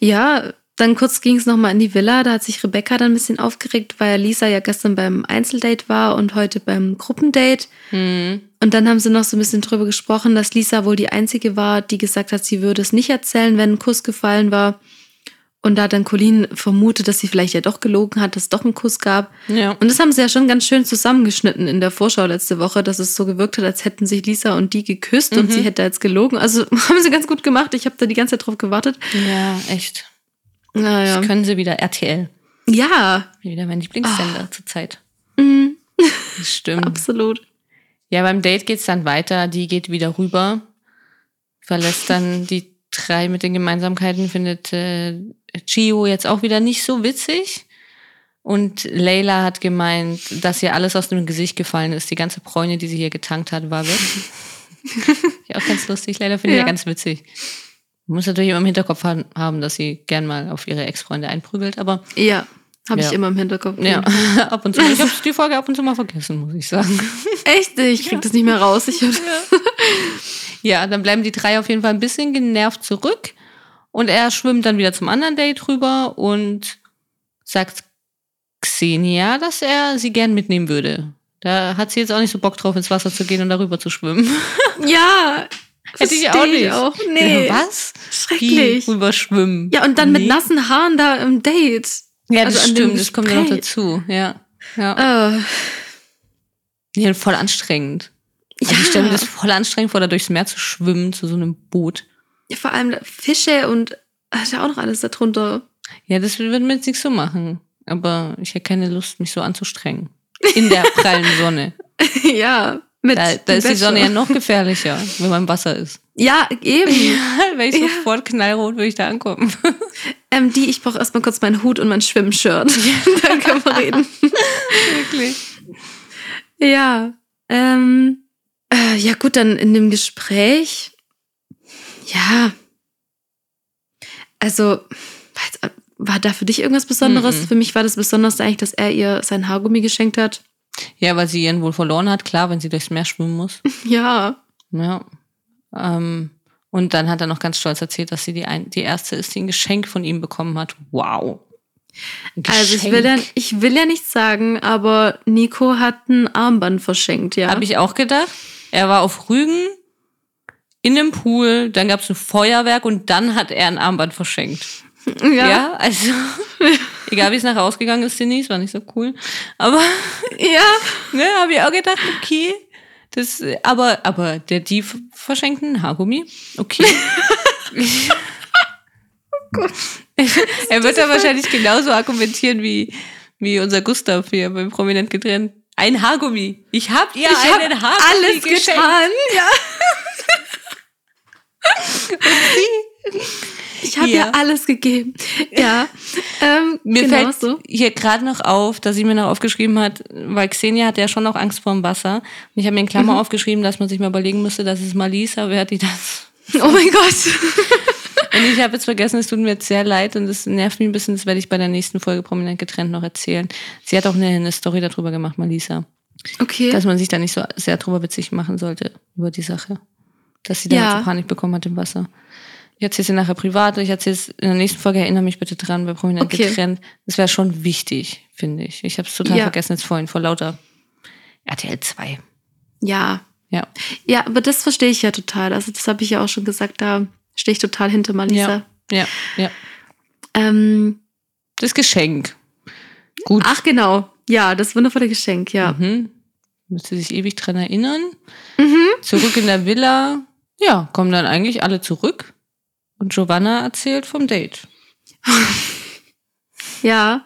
Ja, dann kurz ging es nochmal in die Villa. Da hat sich Rebecca dann ein bisschen aufgeregt, weil Lisa ja gestern beim Einzeldate war und heute beim Gruppendate. Hm. Und dann haben sie noch so ein bisschen drüber gesprochen, dass Lisa wohl die Einzige war, die gesagt hat, sie würde es nicht erzählen, wenn ein Kuss gefallen war. Und da hat dann Colleen vermutet, dass sie vielleicht ja doch gelogen hat, dass es doch einen Kuss gab. Ja. Und das haben sie ja schon ganz schön zusammengeschnitten in der Vorschau letzte Woche, dass es so gewirkt hat, als hätten sich Lisa und die geküsst und sie hätte jetzt gelogen. Also haben sie ganz gut gemacht. Ich habe da die ganze Zeit drauf gewartet. Ja, echt. Naja. Das können sie wieder. RTL. Ja, Wieder mein Lieblingssender zurzeit. mhm, Das stimmt. absolut. Ja, beim Date geht's dann weiter. Die geht wieder rüber, verlässt dann die drei mit den Gemeinsamkeiten, findet äh, Gio jetzt auch wieder nicht so witzig. Und Leila hat gemeint, dass ihr alles aus dem Gesicht gefallen ist. Die ganze Bräune, die sie hier getankt hat, war weg. ja, auch ganz lustig. Leila finde ich Ja. ja ganz witzig. Man muss natürlich immer im Hinterkopf ha- haben, dass sie gern mal auf ihre Ex-Freunde einprügelt, aber Ja, habe Ja. ich immer im Hinterkopf. ja, ab und zu. Ich habe die Folge ab und zu mal vergessen, muss ich sagen. Echt? Ich krieg das nicht mehr raus. Ich hab, Ja, dann bleiben die drei auf jeden Fall ein bisschen genervt zurück. Und er schwimmt dann wieder zum anderen Date rüber und sagt Xenia, dass er sie gern mitnehmen würde. Da hat sie jetzt auch nicht so Bock drauf, ins Wasser zu gehen und darüber zu schwimmen. ja, Hätte ich auch versteh nicht. Ich auch. Nee. Was? Schrecklich. Wie rüber schwimmen? Ja, und dann mit Nee. nassen Haaren da im Date. Ja, also das dem stimmt, das kommt ja noch dazu. Ja. Ja. Äh, Nee, voll anstrengend. Also ich stelle mir das voll anstrengend vor, da durchs Meer zu schwimmen, zu so einem Boot. Vor allem Fische und hat ja auch noch alles darunter. Ja, das wird mir jetzt nicht so machen. Aber ich hätte keine Lust, mich so anzustrengen. In der prallen Sonne. ja, mit Da, da ist die Sonne ja noch gefährlicher, wenn man im Wasser ist. Ja, eben. Wäre ich Ja. sofort knallrot, würde ich da ankommen. Ähm, die, ich brauche erstmal kurz meinen Hut und mein Schwimmshirt. Dann können wir reden. Wirklich. Ja. Ähm, äh, ja, gut, dann in dem Gespräch. Ja. Also, war, da für dich irgendwas Besonderes? Mhm. Für mich war das Besonderste eigentlich, dass er ihr sein Haargummi geschenkt hat. Ja, weil sie ihren wohl verloren hat, klar, wenn sie durchs Meer schwimmen muss. Ja. Ja. Ähm, und dann hat er noch ganz stolz erzählt, dass sie die, ein, die erste ist, die ein Geschenk von ihm bekommen hat. Wow. Also ich will, ja, ich will ja nichts sagen, aber Nico hat ein Armband verschenkt, ja. Habe ich auch gedacht. Er war auf Rügen in einem Pool, dann gab es ein Feuerwerk und dann hat er ein Armband verschenkt. Ja, ja. also egal wie es nachher ausgegangen ist, Denise, war nicht so cool. Aber ja. ne, habe ich auch gedacht, okay. Das, aber, aber der die verschenkt ein Haargummi, okay. er wird da wahrscheinlich genauso argumentieren wie, wie unser Gustav hier beim Prominent getrennt. Ein Haargummi. Ich hab ihr Ich einen Haargummi alles geschenkt. getan. Ja. Ich habe Ja. ihr alles gegeben. Ja. Ähm, Mir genau fällt so. hier gerade noch auf, dass sie mir noch aufgeschrieben hat, weil Xenia hat ja schon noch Angst vor dem Wasser. Und ich habe mir in Klammer Mhm. aufgeschrieben, dass man sich mal überlegen müsste, dass es Malisa wäre, die das. Oh mein Gott. Und ich habe jetzt vergessen, es tut mir jetzt sehr leid und es nervt mich ein bisschen, das werde ich bei der nächsten Folge prominent getrennt noch erzählen. Sie hat auch eine, eine Story darüber gemacht, Malisa, Okay. dass man sich da nicht so sehr drüber witzig machen sollte über die Sache. Dass sie da Ja. so Panik bekommen hat im Wasser. Ich erzähle sie nachher privat ich erzähle es in der nächsten Folge, erinnere mich bitte dran, bei Prominent Okay. getrennt. Das wäre schon wichtig, finde ich. Ich habe es total Ja. vergessen jetzt vorhin, vor lauter RTL 2. ja. Ja. Ja, aber das verstehe ich ja total. Also das habe ich ja auch schon gesagt, da stehe ich total hinter Malisa. Ja, ja. Ähm, Das Geschenk. Gut. ach genau. Ja, das wundervolle Geschenk, ja. Mhm. Müsste sich ewig dran erinnern. Mhm. Zurück in der Villa. Ja, kommen dann eigentlich alle zurück. Und Giovanna erzählt vom Date. Ja.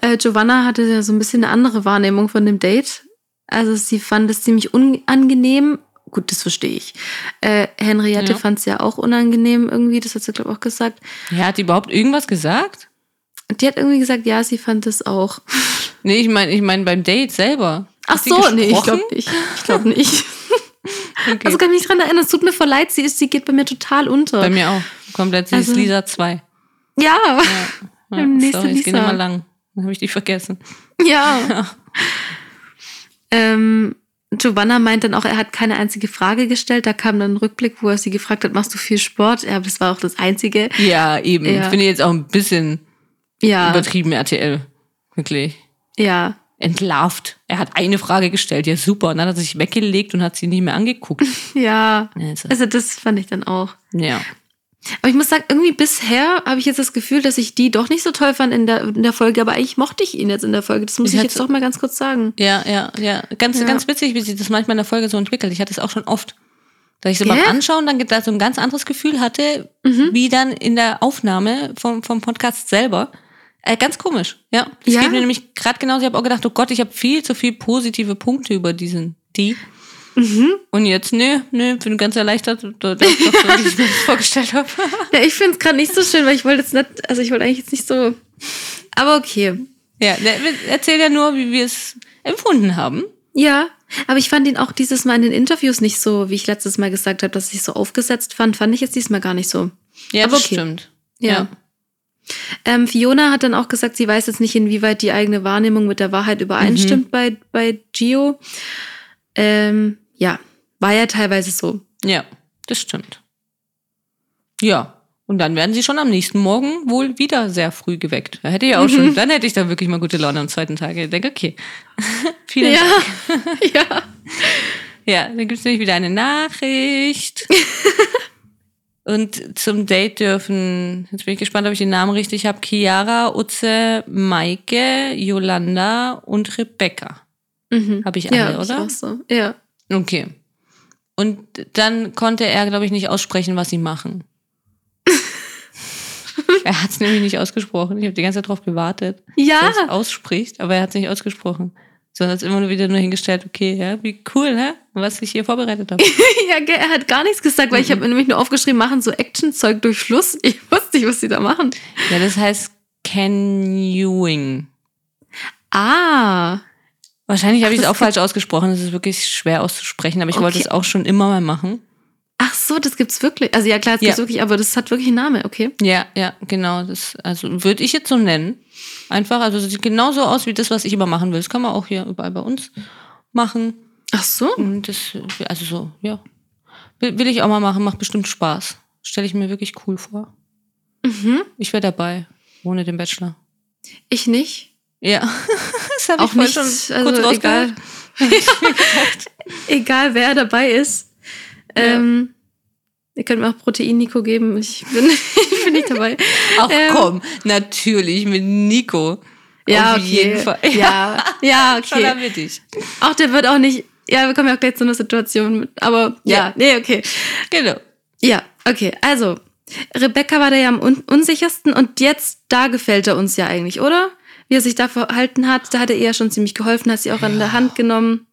Äh, Giovanna hatte ja so ein bisschen eine andere Wahrnehmung von dem Date. Also sie fand es ziemlich unangenehm. Gut, das verstehe ich. Äh, Henriette Ja. fand es ja auch unangenehm irgendwie, das hat sie, glaube ich, auch gesagt. Ja, hat die überhaupt irgendwas gesagt? Die hat irgendwie gesagt, ja, sie fand es auch. Nee, ich meine, ich meine beim Date selber. Ach so, nee, ich glaube nicht. Ich glaube nicht. Okay. Also kann ich mich dran erinnern, es tut mir voll leid, sie, ist, sie geht bei mir total unter. Bei mir auch. Komplett, sie Also- ist Lisa 2. ja, Ja, ja Nächste sorry, es geht Lisa. immer lang. Dann habe ich dich vergessen. ja. ähm, Giovanna meint dann auch, er hat keine einzige Frage gestellt. Da kam dann ein Rückblick, wo er sie gefragt hat, machst du viel Sport? Ja, aber das war auch das Einzige. Ja, eben. Ja. Finde ich jetzt auch ein bisschen Ja, übertrieben RTL. Wirklich. ja. Entlarvt. Er hat eine Frage gestellt. Ja, super. Und dann hat er sich weggelegt und hat sie nicht mehr angeguckt. Ja, Also, also das fand ich dann auch. ja. Aber ich muss sagen, irgendwie bisher habe ich jetzt das Gefühl, dass ich die doch nicht so toll fand in der, in der Folge, aber eigentlich mochte ich ihn jetzt in der Folge. Das muss Ich ich, jetzt doch mal ganz kurz sagen. Ja, ja, ja. Ganz, Ja. ganz witzig, wie sich das manchmal in der Folge so entwickelt. Ich hatte es auch schon oft. Dass ich so Gell? beim Anschauen dann da so ein ganz anderes Gefühl hatte, Mhm. wie dann in der Aufnahme vom, vom Podcast selber. Äh, ganz komisch, ja. Das Ja? geht mir nämlich gerade genauso. Ich habe auch gedacht, oh Gott, ich habe viel zu viel positive Punkte über diesen, die. Mhm. Und jetzt, nö, nö, bin ganz erleichtert, da- das ist doch so, wie ich mir das vorgestellt habe. Ja, ich finde es gerade nicht so schön, weil ich wollte jetzt nicht, also ich wollte eigentlich jetzt nicht so. Aber okay. Ja, der erzählt ja nur, wie wir es empfunden haben. Ja, aber ich fand ihn auch dieses Mal in den Interviews nicht so, wie ich letztes Mal gesagt habe, dass ich so aufgesetzt fand, fand ich jetzt diesmal gar nicht so. Ja, Aber das okay. stimmt. Ja. Ähm, Fiona hat dann auch gesagt, sie weiß jetzt nicht, inwieweit die eigene Wahrnehmung mit der Wahrheit übereinstimmt Mhm. bei, bei Gio. Ähm, ja, war ja teilweise so. Ja, das stimmt. Ja. Und dann werden sie schon am nächsten Morgen wohl wieder sehr früh geweckt. Da hätte ich auch Mhm. schon, dann hätte ich da wirklich mal gute Laune am zweiten Tag. Ich denke, okay. Vielen Ja, Dank. ja. Ja, dann gibt es nämlich wieder eine Nachricht. Und zum Date dürfen, jetzt bin ich gespannt, ob ich den Namen richtig habe, Chiara, Utze, Maike, Yolanda und Rebecca. Mhm. Habe ich ja, alle, ich oder? auch so. Ja. Okay. Und dann konnte er, glaube ich, nicht aussprechen, was sie machen. er hat es nämlich nicht ausgesprochen. Ich habe die ganze Zeit darauf gewartet, Ja. dass er es ausspricht, aber er hat es nicht ausgesprochen. Sondern hat immer nur wieder nur hingestellt, okay, ja, wie cool, hä? was ich hier vorbereitet habe. ja, er hat gar nichts gesagt, weil ich habe mir nämlich nur aufgeschrieben, machen so Actionzeug durch Schluss. Ich wusste nicht, was die da machen. ja, das heißt Canyuing. Ah. Wahrscheinlich habe ich es auch falsch ausgesprochen. Es ist wirklich schwer auszusprechen, aber ich wollte Okay. es auch schon immer mal machen. Ach so, das gibt's wirklich. Also ja, klar, es Ja. gibt's wirklich, aber das hat wirklich einen Namen, okay. Ja, ja, genau. Das, also würde ich jetzt so nennen. Einfach, also sieht genauso aus wie das, was ich immer machen will. Das kann man auch hier überall bei uns machen. Ach so. Und das, also so, ja. Will, will ich auch mal machen, macht bestimmt Spaß. Stelle ich mir wirklich cool vor. Mhm. Ich wäre dabei, ohne den Bachelor. Ich nicht. Ja, das habe ich Auch nicht, schon also kurz egal. egal, wer dabei ist. Ähm, ihr könnt mir auch Protein-Nico geben. Ich bin, ich bin nicht dabei. Ach Ähm, komm, natürlich mit Nico. Ja, Auf okay. jeden Fall. Ja, ja, Schon okay. damit ich. Auch der wird auch nicht. Ja, wir kommen ja auch gleich zu einer Situation mit. Aber ja, Ja. nee, okay. Genau. Ja, okay. Also, Rebecca war da ja am un unsichersten und jetzt, da gefällt er uns ja eigentlich, oder? Wie er sich da verhalten hat, da hat er ihr ja schon ziemlich geholfen, hat sie auch an der Hand genommen.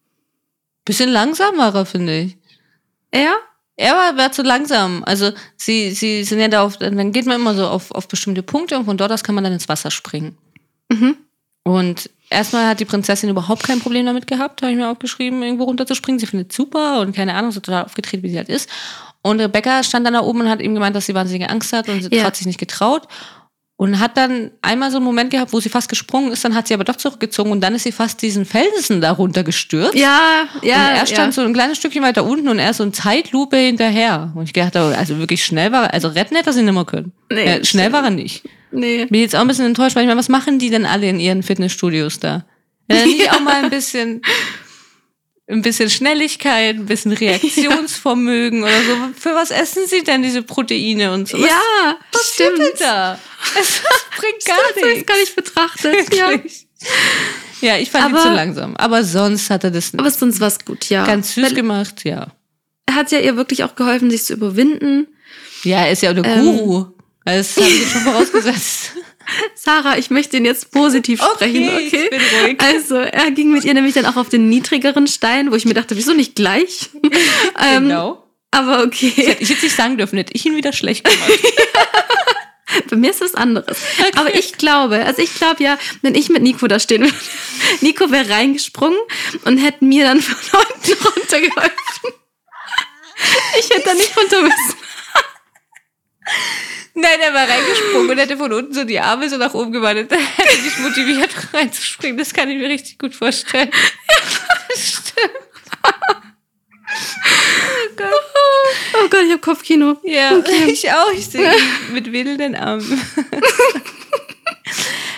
Bisschen langsam war er, finde ich. Er? Er war, war zu langsam. Also sie, sie sind ja da auf, dann geht man immer so auf, auf bestimmte Punkte und von dort aus kann man dann ins Wasser springen. Mhm. Und erstmal hat die Prinzessin überhaupt kein Problem damit gehabt, habe ich mir aufgeschrieben, irgendwo runterzuspringen. Sie findet es super und keine Ahnung, so total aufgedreht, wie sie halt ist. Und Rebecca stand dann da oben und hat ihm gemeint, dass sie wahnsinnige Angst hat und sie Ja. hat sich nicht getraut. Und hat dann einmal so einen Moment gehabt, wo sie fast gesprungen ist, dann hat sie aber doch zurückgezogen und dann ist sie fast diesen Felsen da runtergestürzt. Ja, ja. und er stand ja. so ein kleines Stückchen weiter unten und er ist so in Zeitlupe hinterher. Und ich gedacht, habe, also wirklich schnell war er, also retten hätte er sie nicht mehr können. Nee, äh, schnell war er nicht. Nee. Bin jetzt auch ein bisschen enttäuscht, weil ich meine, was machen die denn alle in ihren Fitnessstudios da? Er nicht auch mal ein bisschen, ein bisschen Schnelligkeit, ein bisschen Reaktionsvermögen oder so. Für was essen sie denn diese Proteine und so? Was Ja, passiert stimmt. da? Es bringt Das gar nichts. gar nicht betrachtet. Ja. Ja, ich fand ihn Aber- zu langsam. Aber sonst hat er das Aber sonst war es gut, ja. ganz süß Weil gemacht, ja. Er hat ja ihr wirklich auch geholfen, sich zu überwinden. Ja, er ist ja auch der Ähm. Guru. Das habe ich jetzt schon vorausgesetzt. Sarah, ich möchte ihn jetzt positiv sprechen, Okay, okay? ich bin ruhig. Also, er ging mit ihr nämlich dann auch auf den niedrigeren Stein, wo ich mir dachte, wieso nicht gleich? ähm, genau. Aber okay, Hätte ich jetzt nicht sagen dürfen, hätte ich ihn wieder schlecht gemacht. bei mir ist es anderes. Aber ich glaube, also ich glaube ja, wenn ich mit Nico da stehen würde, Nico wäre reingesprungen und hätte mir dann von unten runtergeholfen. Ich hätte da nicht runter müssen. Nein, er war reingesprungen und hätte von unten so die Arme so nach oben gewandert. Da hätte sich motiviert reinzuspringen. Das kann ich mir richtig gut vorstellen. Oh Gott, ich habe Kopfkino. Ja, ich auch. Ich sehe ihn mit wedelnden Armen.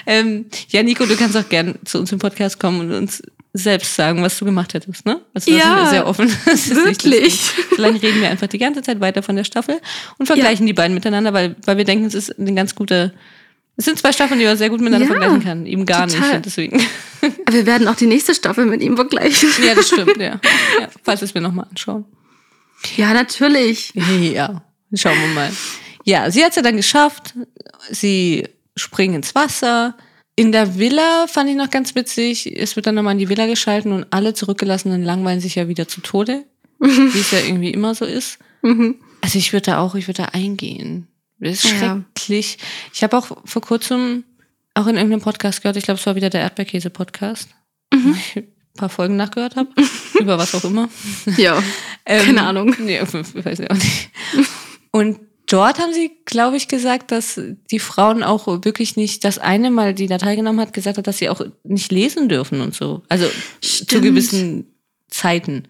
Ähm, ja, Nico, du kannst auch gern zu uns im Podcast kommen und uns selbst sagen, was du gemacht hättest, ne? Also da Ja, sind wir sehr offen. Wirklich. Vielleicht reden wir einfach die ganze Zeit weiter von der Staffel und vergleichen die beiden miteinander, weil, weil wir denken, es ist ein ganz guter. Es sind zwei Staffeln, die man sehr gut miteinander Ja, vergleichen kann. Ihm gar total. nicht. Deswegen. Wir werden auch die nächste Staffel mit ihm vergleichen. ja, das stimmt, ja. ja falls wir es mir nochmal anschauen. Ja, natürlich. Ja, schauen wir mal. Ja, sie hat es ja dann geschafft. Sie springen ins Wasser. In der Villa fand ich noch ganz witzig. Es wird dann nochmal in die Villa geschalten und alle Zurückgelassenen langweilen sich ja wieder zu Tode. wie es ja irgendwie immer so ist. Mhm. Also ich würde da auch, ich würde da eingehen. Das ist Ja. schrecklich. Ich habe auch vor kurzem auch in irgendeinem Podcast gehört, ich glaube, es war wieder der Erdbeerkäse-Podcast, Mhm. ein paar Folgen nachgehört habe, über was auch immer. Ja, Ähm, keine Ahnung. Nee, weiß ich auch nicht. Und dort haben sie, glaube ich, gesagt, dass die Frauen auch wirklich nicht, das eine Mal, die da teilgenommen hat, gesagt hat, dass sie auch nicht lesen dürfen und so. Also zu Stimmt. gewissen Zeiten.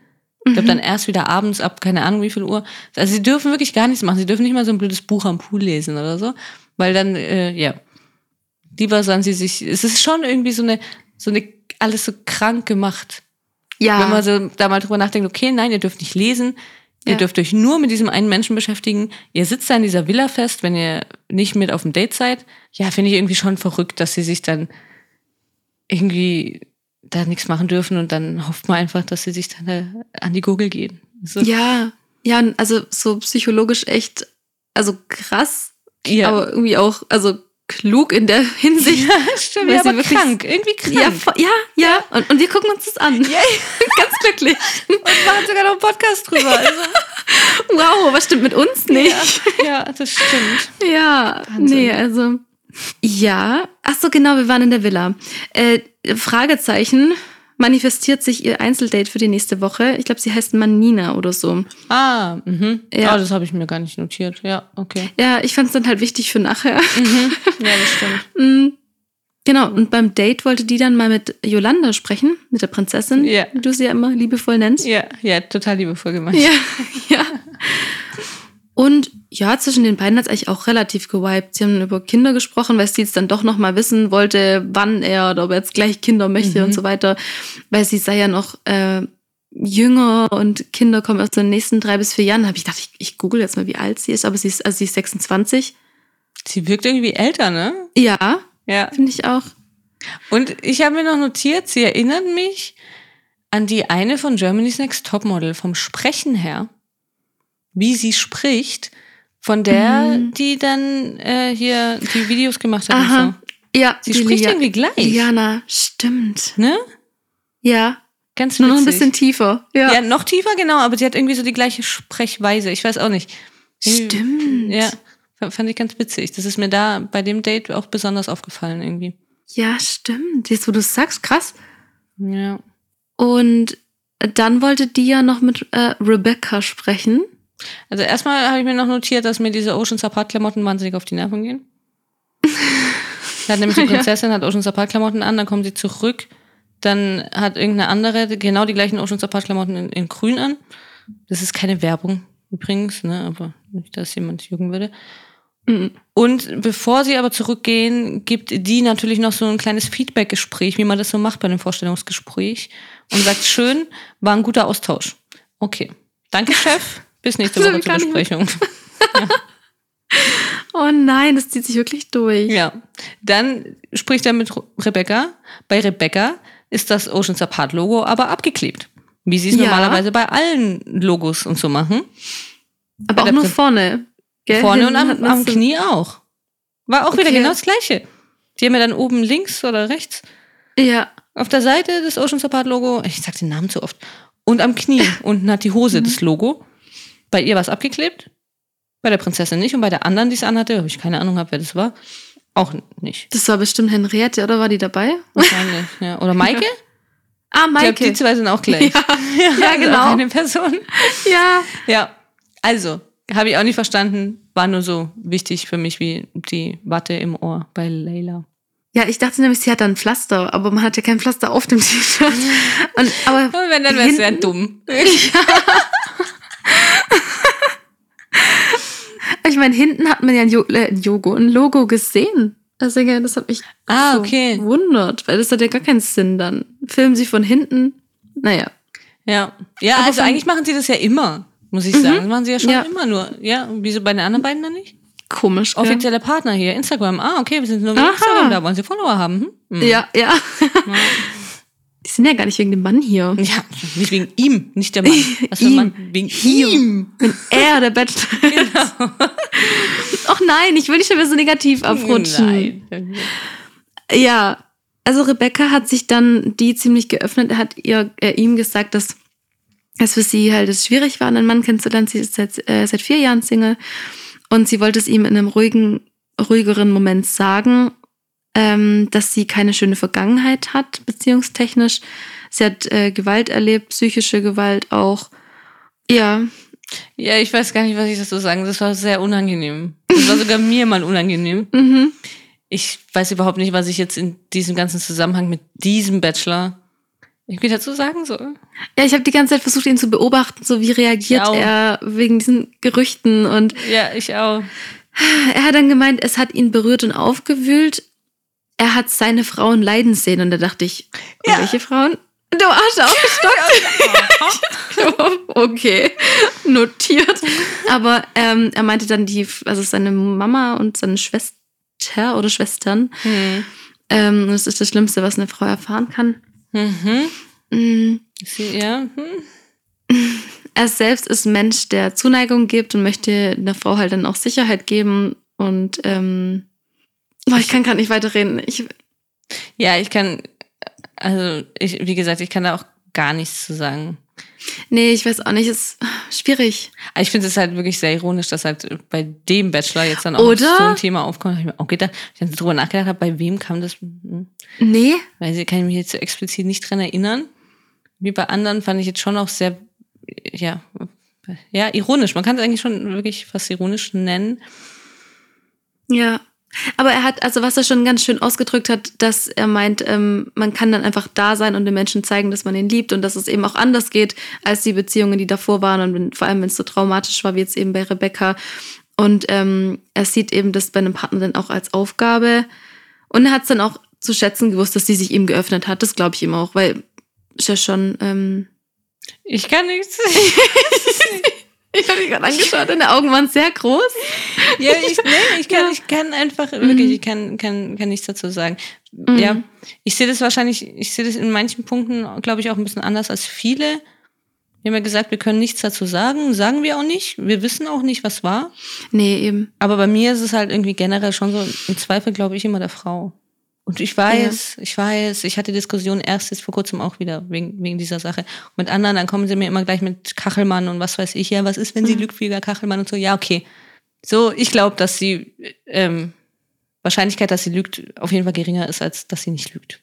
Ich glaube dann erst wieder abends ab, keine Ahnung wie viel Uhr. Also sie dürfen wirklich gar nichts machen. Sie dürfen nicht mal so ein blödes Buch am Pool lesen oder so. Weil dann, äh, ja, lieber sollen sie sich, es ist schon irgendwie so eine, so eine, alles so krank gemacht. Ja, Wenn man so da mal drüber nachdenkt, okay, nein, ihr dürft nicht lesen, ihr Ja. dürft euch nur mit diesem einen Menschen beschäftigen, ihr sitzt da in dieser Villa fest, wenn ihr nicht mit auf dem Date seid. Ja, finde ich irgendwie schon verrückt, dass sie sich dann irgendwie da nichts machen dürfen und dann hofft man einfach, dass sie sich dann an die Gurgel gehen. So. Ja, ja, also so psychologisch echt, also krass, ja. aber irgendwie auch, also klug in der Hinsicht. ja, stimmt, weil ja, sie aber wirklich- krank, irgendwie krank. Ja, ja, ja. Und, und wir gucken uns das an. Ja, Ganz glücklich. und machen sogar noch einen Podcast drüber. Also, Wow, was stimmt mit uns nicht? ja, ja, das stimmt. Ja, Wahnsinn. nee, also. Ja, ach so, genau, wir waren in der Villa. Äh, Fragezeichen, manifestiert sich ihr Einzeldate für die nächste Woche. Ich glaube, sie heißt Manina oder so. Ah, mhm. Ja. ja. das habe ich mir gar nicht notiert. Ja, okay. Ja, ich fand es dann halt wichtig für nachher. Mhm. Ja, das stimmt. Mm, Genau, und beim Date wollte die dann mal mit Yolanda sprechen, mit der Prinzessin, Ja. wie du sie ja immer liebevoll nennst. Ja, ja, total liebevoll gemeint. Ja, ja. Und ja, zwischen den beiden hat es eigentlich auch relativ gewiped. Sie haben über Kinder gesprochen, weil sie jetzt dann doch noch mal wissen wollte, wann er oder ob er jetzt gleich Kinder möchte Mhm. und so weiter. Weil sie sei ja noch äh, jünger und Kinder kommen erst in den nächsten drei bis vier Jahren. Da habe ich gedacht, ich, ich google jetzt mal, wie alt sie ist. Aber sie ist, also sie ist 26. Sie wirkt irgendwie älter, ne? Ja, Ja. finde ich auch. Und ich habe mir noch notiert, sie erinnert mich an die eine von Germany's Next Topmodel vom Sprechen her, wie sie spricht, von der, Mhm. die dann äh, hier die Videos gemacht hat Aha. und so. Ja, Sie die spricht Lia- irgendwie gleich. Liana, stimmt. Ne? Ja, Ganz nur noch ein witzig. bisschen tiefer. Ja, Ja, noch tiefer, genau, aber sie hat irgendwie so die gleiche Sprechweise. Ich weiß auch nicht. Stimmt. Ja, fand ich ganz witzig. Das ist mir da bei dem Date auch besonders aufgefallen irgendwie. Ja, stimmt. Jetzt, wo du es sagst, krass. Ja. Und dann wollte die ja noch mit äh, Rebecca sprechen. Also erstmal habe ich mir noch notiert, dass mir diese Oceans Apart Klamotten wahnsinnig auf die Nerven gehen. Da hat nämlich die Ja. Prinzessin hat Oceans Apart Klamotten an, dann kommt sie zurück, dann hat irgendeine andere genau die gleichen Oceans Apart Klamotten in, in grün an. Das ist keine Werbung übrigens, ne, aber nicht, dass jemand jucken würde. Mhm. Und bevor sie aber zurückgehen, gibt die natürlich noch so ein kleines Feedback-Gespräch, wie man das so macht bei einem Vorstellungsgespräch. Und sagt, schön, war ein guter Austausch. Okay. Danke, Chef. Bis nächste Das Woche zur Besprechung. Oh nein, das zieht sich wirklich durch. Ja. Dann spricht er mit Rebecca. Bei Rebecca ist das Oceans Apart Logo aber abgeklebt. Wie sie es Ja. normalerweise bei allen Logos und so machen. Aber auch der nur vorne. Gell? Vorne und Hinten am, man am so- Knie auch. War auch wieder Okay. genau das Gleiche. Die haben ja dann oben links oder rechts Ja. auf der Seite das Oceans Apart Logo, ich sag den Namen zu oft, und am Knie unten hat die Hose das Logo. Bei ihr war es abgeklebt, bei der Prinzessin nicht und bei der anderen, die es anhatte, habe ich keine Ahnung gehabt, wer das war, auch nicht. Das war bestimmt Henriette, oder war die dabei? Wahrscheinlich, ja. Oder Maike? Ah, Ich glaube, Maike. die zwei sind auch gleich. Ja, ja, also genau. Eine Person. ja. Ja, also, habe ich auch nicht verstanden, war nur so wichtig für mich wie die Watte im Ohr bei Layla. Ja, ich dachte nämlich, sie hat ein Pflaster, aber man hat ja kein Pflaster auf dem T-Shirt. Und, aber Und wenn, dann wäre es sehr dumm. ich meine, hinten hat man ja ein, jo äh, ein Logo, ein Logo gesehen. Deswegen, das hat mich Ah, so okay. gewundert, weil das hat ja gar keinen Sinn dann. Filmen sie von hinten. Naja. Ja, ja Aber also eigentlich machen sie das ja immer, muss ich sagen. Das machen sie ja schon Ja. immer nur. Ja, wieso bei den anderen beiden dann nicht? Komisch. gell? Offizielle Partner hier, Instagram. Ah, okay, wir sind nur Aha. Instagram da. Wollen sie Follower haben? Hm? Hm. Ja, ja. Die sind ja gar nicht wegen dem Mann hier. Ja, nicht wegen ihm, nicht der Mann. Was für ein Ihm. Mann? Wegen ihm. Wenn er der Bachelor ist. Genau. Och nein, ich will nicht schon wieder so negativ abrutschen. Nein. Ja, also Rebecca hat sich dann die ziemlich geöffnet. Er hat ihr, äh, ihm gesagt, dass es für sie halt es schwierig war, einen Mann kennenzulernen. Sie ist seit, äh, seit vier Jahren Single und sie wollte es ihm in einem ruhigen, ruhigeren Moment sagen, ähm, dass sie keine schöne Vergangenheit hat, beziehungstechnisch. Sie hat äh, Gewalt erlebt, psychische Gewalt auch. Ja, Ja, ich weiß gar nicht, was ich dazu sagen. Das war sehr unangenehm. Das war sogar mir mal unangenehm. mhm. Ich weiß überhaupt nicht, was ich jetzt in diesem ganzen Zusammenhang mit diesem Bachelor irgendwie dazu sagen soll. Ja, ich habe die ganze Zeit versucht, ihn zu beobachten, so wie reagiert er wegen diesen Gerüchten. Und Ja, ich auch. er hat dann gemeint, es hat ihn berührt und aufgewühlt. Er hat seine Frauen leiden sehen. Und da dachte ich, Ja. welche Frauen? Du hast aufgestockt. okay, notiert. Aber ähm, er meinte dann die, also seine Mama und seine Schwester oder Schwestern. Hm. Ähm, das ist das Schlimmste, was eine Frau erfahren kann. Mhm. Sie, ja. Hm. Er selbst ist ein Mensch, der Zuneigung gibt und möchte einer Frau halt dann auch Sicherheit geben. Und ähm, boah, ich kann gerade nicht weiterreden. Ich, Ja, ich kann, also ich, wie gesagt, ich kann da auch gar nichts zu sagen. nee, ich weiß auch nicht, ist schwierig. Ich finde es halt wirklich sehr ironisch, dass halt bei dem Bachelor jetzt dann auch Oder? so ein Thema aufkommt. Hab ich mir auch gedacht, ich drüber nachgedacht habe, bei wem kam das? Hm. Nee, Weil kann ich mich jetzt so explizit nicht dran erinnern. Wie bei anderen fand ich jetzt schon auch sehr, ja, ja, ironisch. Man kann es eigentlich schon wirklich fast ironisch nennen. Ja. Aber er hat, also was er schon ganz schön ausgedrückt hat, dass er meint, ähm, man kann dann einfach da sein und den Menschen zeigen, dass man ihn liebt und dass es eben auch anders geht als die Beziehungen, die davor waren und wenn, vor allem, wenn es so traumatisch war, wie jetzt eben bei Rebecca. Und ähm, er sieht eben das bei einem Partner dann auch als Aufgabe. Und er hat es dann auch zu schätzen gewusst, dass sie sich ihm geöffnet hat. Das glaube ich ihm auch, weil ist ja schon. Ähm, Ich kann nichts. ich habe mich gerade angeschaut, deine Augen waren sehr groß. ja, ich, nee, ich kann, Ja. ich kann einfach Mhm. wirklich, ich kann, kann, kann nichts dazu sagen. Mhm. Ja, ich sehe das wahrscheinlich, ich sehe das in manchen Punkten, glaube ich, auch ein bisschen anders als viele. Wir haben ja gesagt, wir können nichts dazu sagen, sagen wir auch nicht. Wir wissen auch nicht, was war. Nee, eben. Aber bei mir ist es halt irgendwie generell schon so, im Zweifel glaube ich immer der Frau. Und ich weiß, ich weiß, ich hatte Diskussionen erst jetzt vor kurzem auch wieder wegen, wegen dieser Sache. Und mit anderen, dann kommen sie mir immer gleich mit Kachelmann und was weiß ich. Ja, was ist, wenn sie Mhm. lügt wegen Kachelmann und so? Ja, okay. So, ich glaube, dass sie, ähm, Wahrscheinlichkeit, dass sie lügt, auf jeden Fall geringer ist, als dass sie nicht lügt.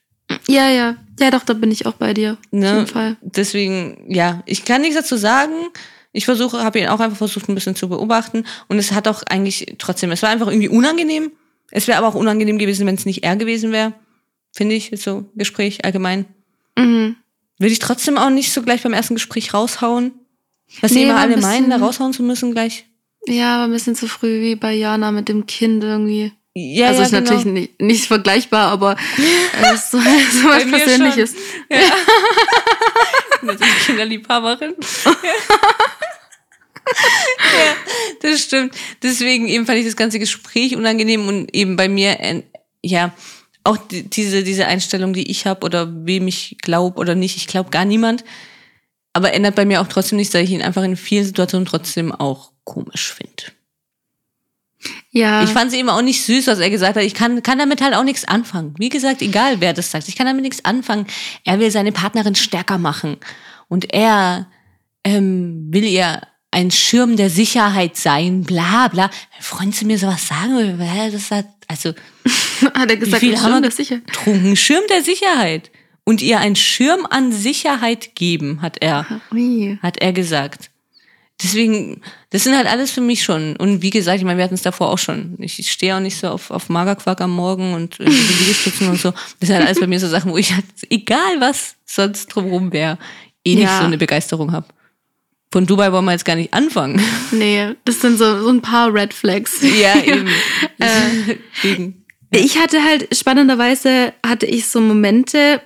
Ja, ja. Ja, doch, da bin ich auch bei dir. Auf Ne? jeden Fall. Deswegen, ja, ich kann nichts dazu sagen. Ich versuche, habe ihn auch einfach versucht, ein bisschen zu beobachten. Und es hat auch eigentlich trotzdem, es war einfach irgendwie unangenehm. Es wäre aber auch unangenehm gewesen, wenn es nicht er gewesen wäre. Finde ich, jetzt so Gespräch allgemein. Mhm. Würde ich trotzdem auch nicht so gleich beim ersten Gespräch raushauen. Was sie Nee, immer war ein alle meinen, da raushauen zu müssen gleich. Ja, aber ein bisschen zu früh wie bei Jana mit dem Kind irgendwie. Ja, also ja, ist genau. natürlich nicht, nicht vergleichbar, aber äh, so, so was Persönliches. Das ist Kinderliebhaberin. ja, das stimmt. Deswegen eben fand ich das ganze Gespräch unangenehm und eben bei mir, äh, ja, auch die, diese, diese Einstellung, die ich habe oder wem ich glaube oder nicht, ich glaube gar niemand. Aber ändert bei mir auch trotzdem nichts, dass ich ihn einfach in vielen Situationen trotzdem auch komisch finde. Ja. Ich fand es eben auch nicht süß, was er gesagt hat. Ich kann, kann damit halt auch nichts anfangen. Wie gesagt, egal wer das sagt, ich kann damit nichts anfangen. Er will seine Partnerin stärker machen. Und er ähm, will ihr ein Schirm der Sicherheit sein, bla bla. Freund zu mir sowas sagen, das hat, also hat er gesagt, viel ich haben wir- schon, das sicher. trunken Schirm der Sicherheit. Und ihr ein Schirm an Sicherheit geben, hat er Ui. hat er gesagt. Deswegen, das sind halt alles für mich schon. Und wie gesagt, ich meine, wir hatten es davor auch schon. Ich stehe auch nicht so auf, auf Magerquark am Morgen und äh, die Liegestützen und so. Das sind halt alles bei mir so Sachen, wo ich halt, egal was sonst drumherum wäre, eh nicht Ja. so eine Begeisterung habe. Von Dubai wollen wir jetzt gar nicht anfangen. Nee, das sind so, so ein paar Red Flags. ja, eben. Äh. Ich hatte halt, spannenderweise hatte ich so Momente,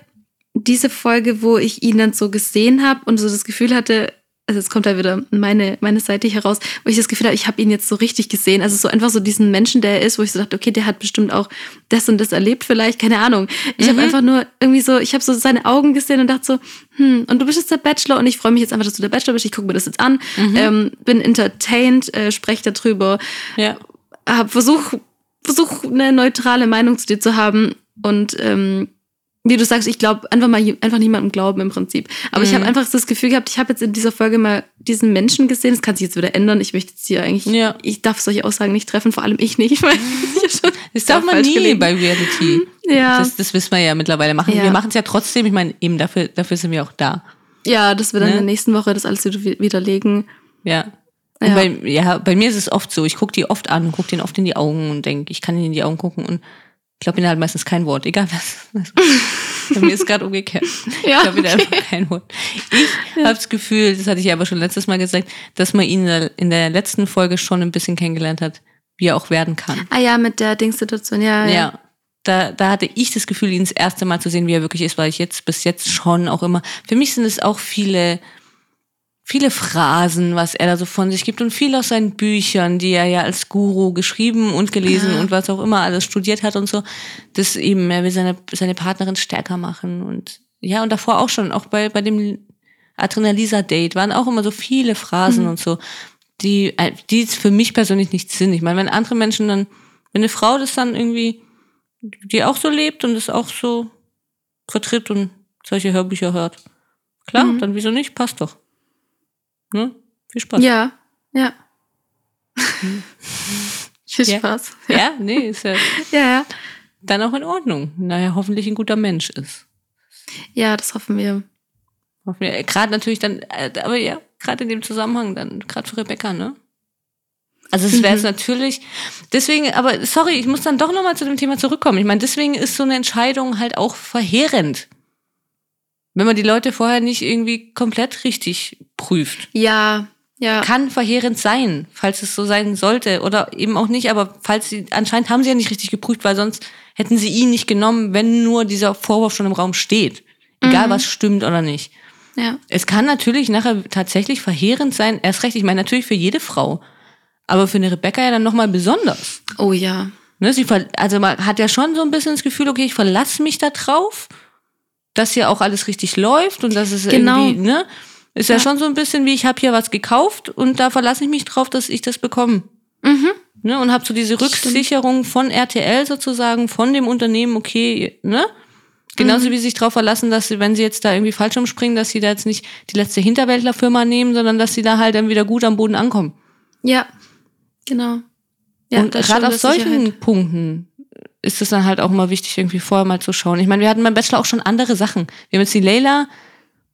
diese Folge, wo ich ihn dann so gesehen habe und so das Gefühl hatte, also jetzt kommt da wieder meine, meine Seite hier raus, wo ich das Gefühl habe, ich habe ihn jetzt so richtig gesehen. Also so einfach so diesen Menschen, der er ist, wo ich so dachte, okay, der hat bestimmt auch das und das erlebt vielleicht, keine Ahnung. Ich habe Mhm. einfach nur irgendwie so, ich habe so seine Augen gesehen und dachte so, hm, und du bist jetzt der Bachelor und ich freue mich jetzt einfach, dass du der Bachelor bist. Ich gucke mir das jetzt an, Mhm. ähm, bin entertained, äh, spreche darüber, Ja. hab, versuch, versuch eine neutrale Meinung zu dir zu haben und ähm, wie du sagst, ich glaube einfach mal einfach niemandem glauben im Prinzip. Aber ich Mhm. habe einfach das Gefühl gehabt, ich habe jetzt in dieser Folge mal diesen Menschen gesehen. Das kann sich jetzt wieder ändern. Ich möchte jetzt hier eigentlich, Ja. ich darf solche Aussagen nicht treffen, vor allem ich nicht. Weil ich schon Das darf man nie gelegen. bei Reality. Ja. Das, das wissen wir ja mittlerweile. Machen. Ja. Wir machen es ja trotzdem. Ich meine, eben dafür, dafür sind wir auch da. ja, dass wir dann Ne? in der nächsten Woche das alles wieder widerlegen. Ja. Ja. Bei, ja, bei mir ist es oft so, ich gucke die oft an und gucke denen oft in die Augen und denke, ich kann ihnen in die Augen gucken und glaube ihnen halt meistens kein Wort, egal was. Bei mir ist gerade umgekehrt. Ja, ich glaube ihnen okay. einfach kein Wort. Ich habe das Gefühl, das hatte ich aber schon letztes Mal gesagt, dass man ihn in der- in der letzten Folge schon ein bisschen kennengelernt hat, wie er auch werden kann. Ah ja, mit der Dingssituation, ja. Ja. ja. Da, da hatte ich das Gefühl, ihn das erste Mal zu sehen, wie er wirklich ist, weil ich jetzt bis jetzt schon auch immer. Für mich sind es auch viele, viele Phrasen, was er da so von sich gibt und viel aus seinen Büchern, die er ja als Guru geschrieben und gelesen Ja. und was auch immer alles studiert hat und so. Das eben, er will seine, seine Partnerin stärker machen und ja, und davor auch schon, auch bei, bei dem Adrenalisa-Date waren auch immer so viele Phrasen Mhm. und so, die, äh, die für mich persönlich nicht sind. Ich meine, wenn andere Menschen dann, wenn eine Frau das dann irgendwie, die auch so lebt und es auch so vertritt und solche Hörbücher hört, klar, Mhm. dann wieso nicht? Passt doch. Ne? Viel Spaß. Ja, ja. Viel Ja. Spaß. ja, nee, ist ja Ja, ja. dann auch in Ordnung. Naja, hoffentlich ein guter Mensch ist. Ja, das hoffen wir. Hoffen wir. Gerade natürlich dann, äh, aber ja, gerade in dem Zusammenhang dann, gerade für Rebecca, ne? Also es wäre jetzt Mhm. natürlich, deswegen, aber sorry, ich muss dann doch nochmal zu dem Thema zurückkommen. Ich meine, deswegen ist so eine Entscheidung halt auch verheerend. Wenn man die Leute vorher nicht irgendwie komplett richtig prüft. Ja, ja. Kann verheerend sein, falls es so sein sollte. Oder eben auch nicht, aber falls sie, anscheinend haben sie ja nicht richtig geprüft, weil sonst hätten sie ihn nicht genommen, wenn nur dieser Vorwurf schon im Raum steht. Egal Mhm. was stimmt oder nicht. Ja. Es kann natürlich nachher tatsächlich verheerend sein, erst recht, ich meine natürlich für jede Frau, aber für eine Rebecca ja dann nochmal besonders. Oh ja. Ne, sie also man hat ja schon so ein bisschen das Gefühl, okay, ich verlasse mich da drauf, dass hier auch alles richtig läuft und dass es Genau. irgendwie, ne? Ist ja. Ja. schon so ein bisschen wie, ich habe hier was gekauft und da verlasse ich mich drauf, dass ich das bekomme. Mhm. Ne? Und habe so diese Stimmt. Rücksicherung von RTL sozusagen, von dem Unternehmen, okay, ne? Genauso Mhm. wie sie sich darauf verlassen, dass sie, wenn sie jetzt da irgendwie falsch umspringen, dass sie da jetzt nicht die letzte Hinterwäldlerfirma nehmen, sondern dass sie da halt dann wieder gut am Boden ankommen. Ja. Genau. Ja, und gerade auf solchen Sicherheit. Punkten ist es dann halt auch mal wichtig, irgendwie vorher mal zu schauen. Ich meine, wir hatten beim Bachelor auch schon andere Sachen. Wir haben jetzt die Leila,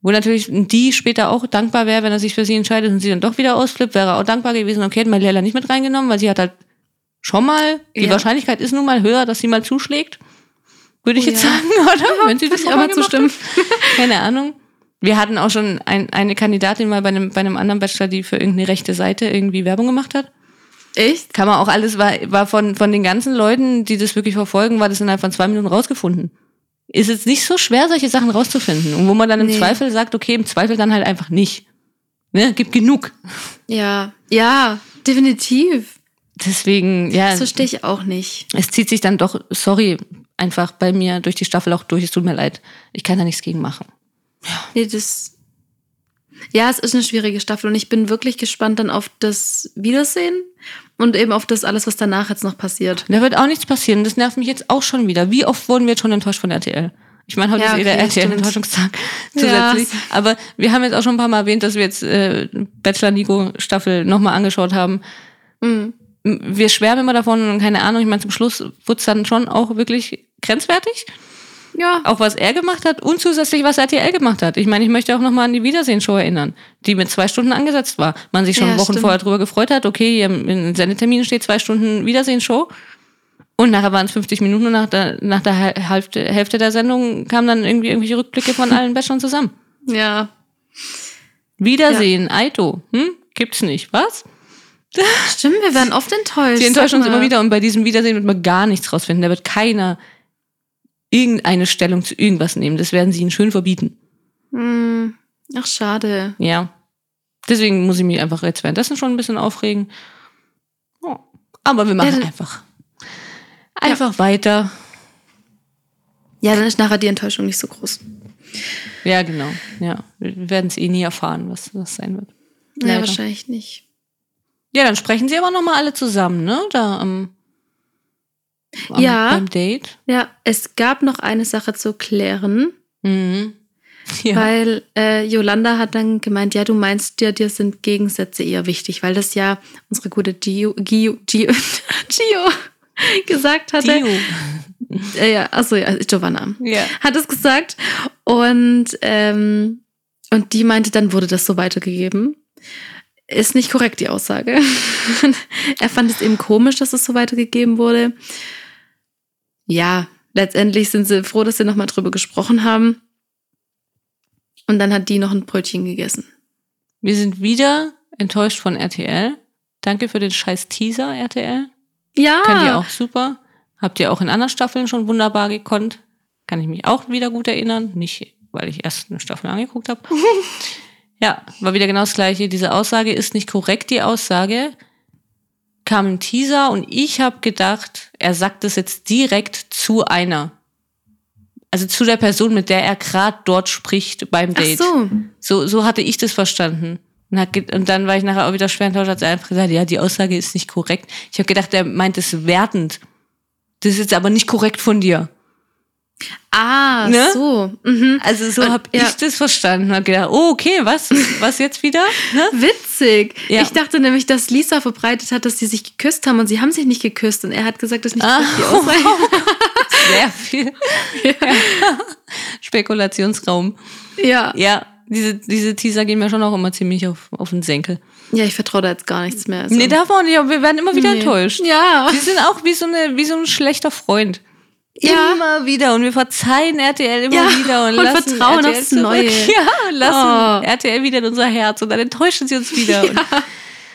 wo natürlich die später auch dankbar wäre, wenn er sich für sie entscheidet und sie dann doch wieder ausflippt, wäre auch dankbar gewesen. Okay, hätten wir Leila nicht mit reingenommen, weil sie hat halt schon mal, die Ja. Wahrscheinlichkeit ist nun mal höher, dass sie mal zuschlägt. Würde ich Oh jetzt ja. sagen, oder? wenn sie das aber zustimmen. hat. Keine Ahnung. Wir hatten auch schon ein, eine Kandidatin mal bei einem, bei einem anderen Bachelor, die für irgendeine rechte Seite irgendwie Werbung gemacht hat. Echt? Kann man auch alles, war, war von, von den ganzen Leuten, die das wirklich verfolgen, war das innerhalb von zwei Minuten rausgefunden. Ist jetzt nicht so schwer, solche Sachen rauszufinden. Und wo man dann im Nee. Zweifel sagt, okay, im Zweifel dann halt einfach nicht. Ne, gibt genug. Ja. Ja, definitiv. Deswegen, ja, Das verstehe ich auch nicht. es zieht sich dann doch, sorry, einfach bei mir durch die Staffel auch durch. Es tut mir leid. Ich kann da nichts gegen machen. Nee, das. Ja, es ist eine schwierige Staffel und ich bin wirklich gespannt dann auf das Wiedersehen und eben auf das alles, was danach jetzt noch passiert. Da wird auch nichts passieren. Das nervt mich jetzt auch schon wieder. Wie oft wurden wir jetzt schon enttäuscht von RTL? Ich meine, heute Ja, ist eh der okay. RTL-Enttäuschungstag Ja. zusätzlich. Aber wir haben jetzt auch schon ein paar Mal erwähnt, dass wir jetzt äh, Bachelor Nico Staffel nochmal angeschaut haben. Mhm. Wir schwärmen immer davon und keine Ahnung. Ich meine, zum Schluss wurde es dann schon auch wirklich grenzwertig. Ja. Auch was er gemacht hat und zusätzlich was RTL gemacht hat. Ich meine, ich möchte auch nochmal an die Wiedersehen-Show erinnern, die mit zwei Stunden angesetzt war. Man sich schon Ja, Wochen stimmt. vorher drüber gefreut hat, okay, hier im Sendetermin steht zwei Stunden Wiedersehen-Show. Und nachher waren es 50 Minuten und nach der, nach der Hälfte, Hälfte der Sendung kamen dann irgendwie irgendwelche Rückblicke von allen Bachelorn zusammen. Ja. Wiedersehen, Aito, hm? Gibt's nicht, was? Stimmt, wir werden oft enttäuscht. Sie enttäuschen uns immer wieder und bei diesem Wiedersehen wird man gar nichts rausfinden. Da wird keiner irgendeine Stellung zu irgendwas nehmen. Das werden sie ihnen schön verbieten. Hm. Ach, schade. Ja. Deswegen muss ich mich einfach jetzt währenddessen schon ein bisschen aufregen. Oh. Aber wir machen Ja, einfach. Einfach weiter. Ja, dann ist nachher die Enttäuschung nicht so groß. Ja, genau. Ja. Wir werden es eh nie erfahren, was das sein wird. Ja, Leider. wahrscheinlich nicht. Ja, dann sprechen sie aber nochmal alle zusammen, ne? Da am, am Ja. beim Date. Ja, es gab noch eine Sache zu klären, Mhm. Ja. weil äh, Yolanda hat dann gemeint, ja, du meinst dir, dir sind Gegensätze eher wichtig, weil das ja unsere gute Gio, Gio, Gio, Gio gesagt hatte. Dio. Äh, ja, achso, ja, Giovanna. Ja. Hat es gesagt. Und, ähm, und die meinte, dann wurde das so weitergegeben. Ist nicht korrekt, die Aussage. er fand es eben komisch, dass es so weitergegeben wurde. Ja, letztendlich sind sie froh, dass sie nochmal drüber gesprochen haben. Und dann hat die noch ein Brötchen gegessen. Wir sind wieder enttäuscht von RTL. Danke für den scheiß Teaser, RTL. Ja. Könnt ihr auch super. Habt ihr auch in anderen Staffeln schon wunderbar gekonnt. Kann ich mich auch wieder gut erinnern. Nicht, weil ich erst eine Staffel angeguckt habe. ja, war wieder genau das Gleiche. Diese Aussage ist nicht korrekt, die Aussage. Kam im Teaser und ich habe gedacht, er sagt es jetzt direkt zu einer. also zu der Person, mit der er gerade dort spricht beim Ach Date. so. So, so hatte ich das verstanden. Und, hat, ge- und dann war ich nachher auch wieder schwer enttäuscht, hat er einfach gesagt, ja, die Aussage ist nicht korrekt. Ich habe gedacht, er meint es wertend. Das ist jetzt aber nicht korrekt von dir. Ah, Ne? so. Mhm. Also so habe ja. ich das verstanden. Hab gedacht, oh, okay, was? Was jetzt wieder? Ne? Witzig. Ja. Ich dachte nämlich, dass Lisa verbreitet hat, dass sie sich geküsst haben und sie haben sich nicht geküsst und er hat gesagt, das ist nicht Ah. die Aussage. Sehr viel. Spekulationsraum. Ja. Ja, diese, diese Teaser gehen mir schon auch immer ziemlich auf, auf den Senkel. ja, ich vertraue da jetzt gar nichts mehr. Also. Nee, darf man nicht, aber wir werden immer wieder Nee. enttäuscht. Ja. Die sind auch wie so, eine, wie so ein schlechter Freund. Ja. Immer wieder. Und wir verzeihen RTL immer Ja, wieder und, und lassen vertrauen RTL aufs. Neue. Ja, und lassen Oh. RTL wieder in unser Herz. Und dann enttäuschen sie uns wieder.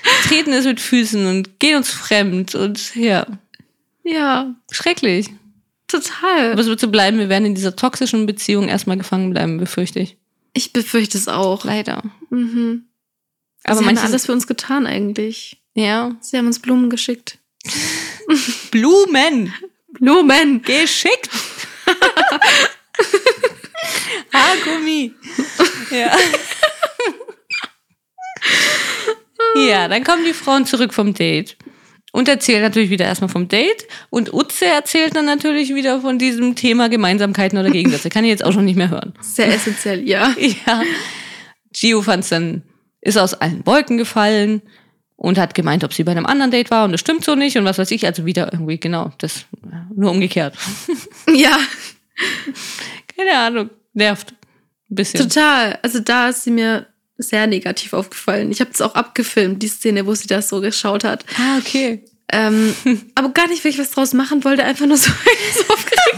Und treten es mit Füßen und gehen uns fremd. Und ja, Ja, schrecklich. total. Aber es wird so bleiben. Wir werden in dieser toxischen Beziehung erstmal gefangen bleiben, befürchte ich. Ich befürchte es auch. Leider. Mhm. Aber sie haben alles für uns getan eigentlich. Ja. Sie haben uns Blumen geschickt. Blumen. Blumen! Geschickt. Haargummi. Ja. ja, dann kommen die Frauen zurück vom Date. Und erzählen natürlich wieder erstmal vom Date. Und Utze erzählt dann natürlich wieder von diesem Thema Gemeinsamkeiten oder Gegensätze. Kann ich jetzt auch schon nicht mehr hören. Sehr essentiell, ja. Ja. Gio fand's dann, ist aus allen Wolken gefallen und hat gemeint, ob sie bei einem anderen Date war und das stimmt so nicht und was weiß ich. Also wieder irgendwie, genau, das nur umgekehrt. Ja, Keine Ahnung. Nervt. Ein bisschen. total. Also da ist sie mir sehr negativ aufgefallen. Ich habe es auch abgefilmt, die Szene, wo sie das so geschaut hat. Ah, okay. Ähm, aber gar nicht, weil ich was draus machen wollte, einfach nur so, so aufgeregt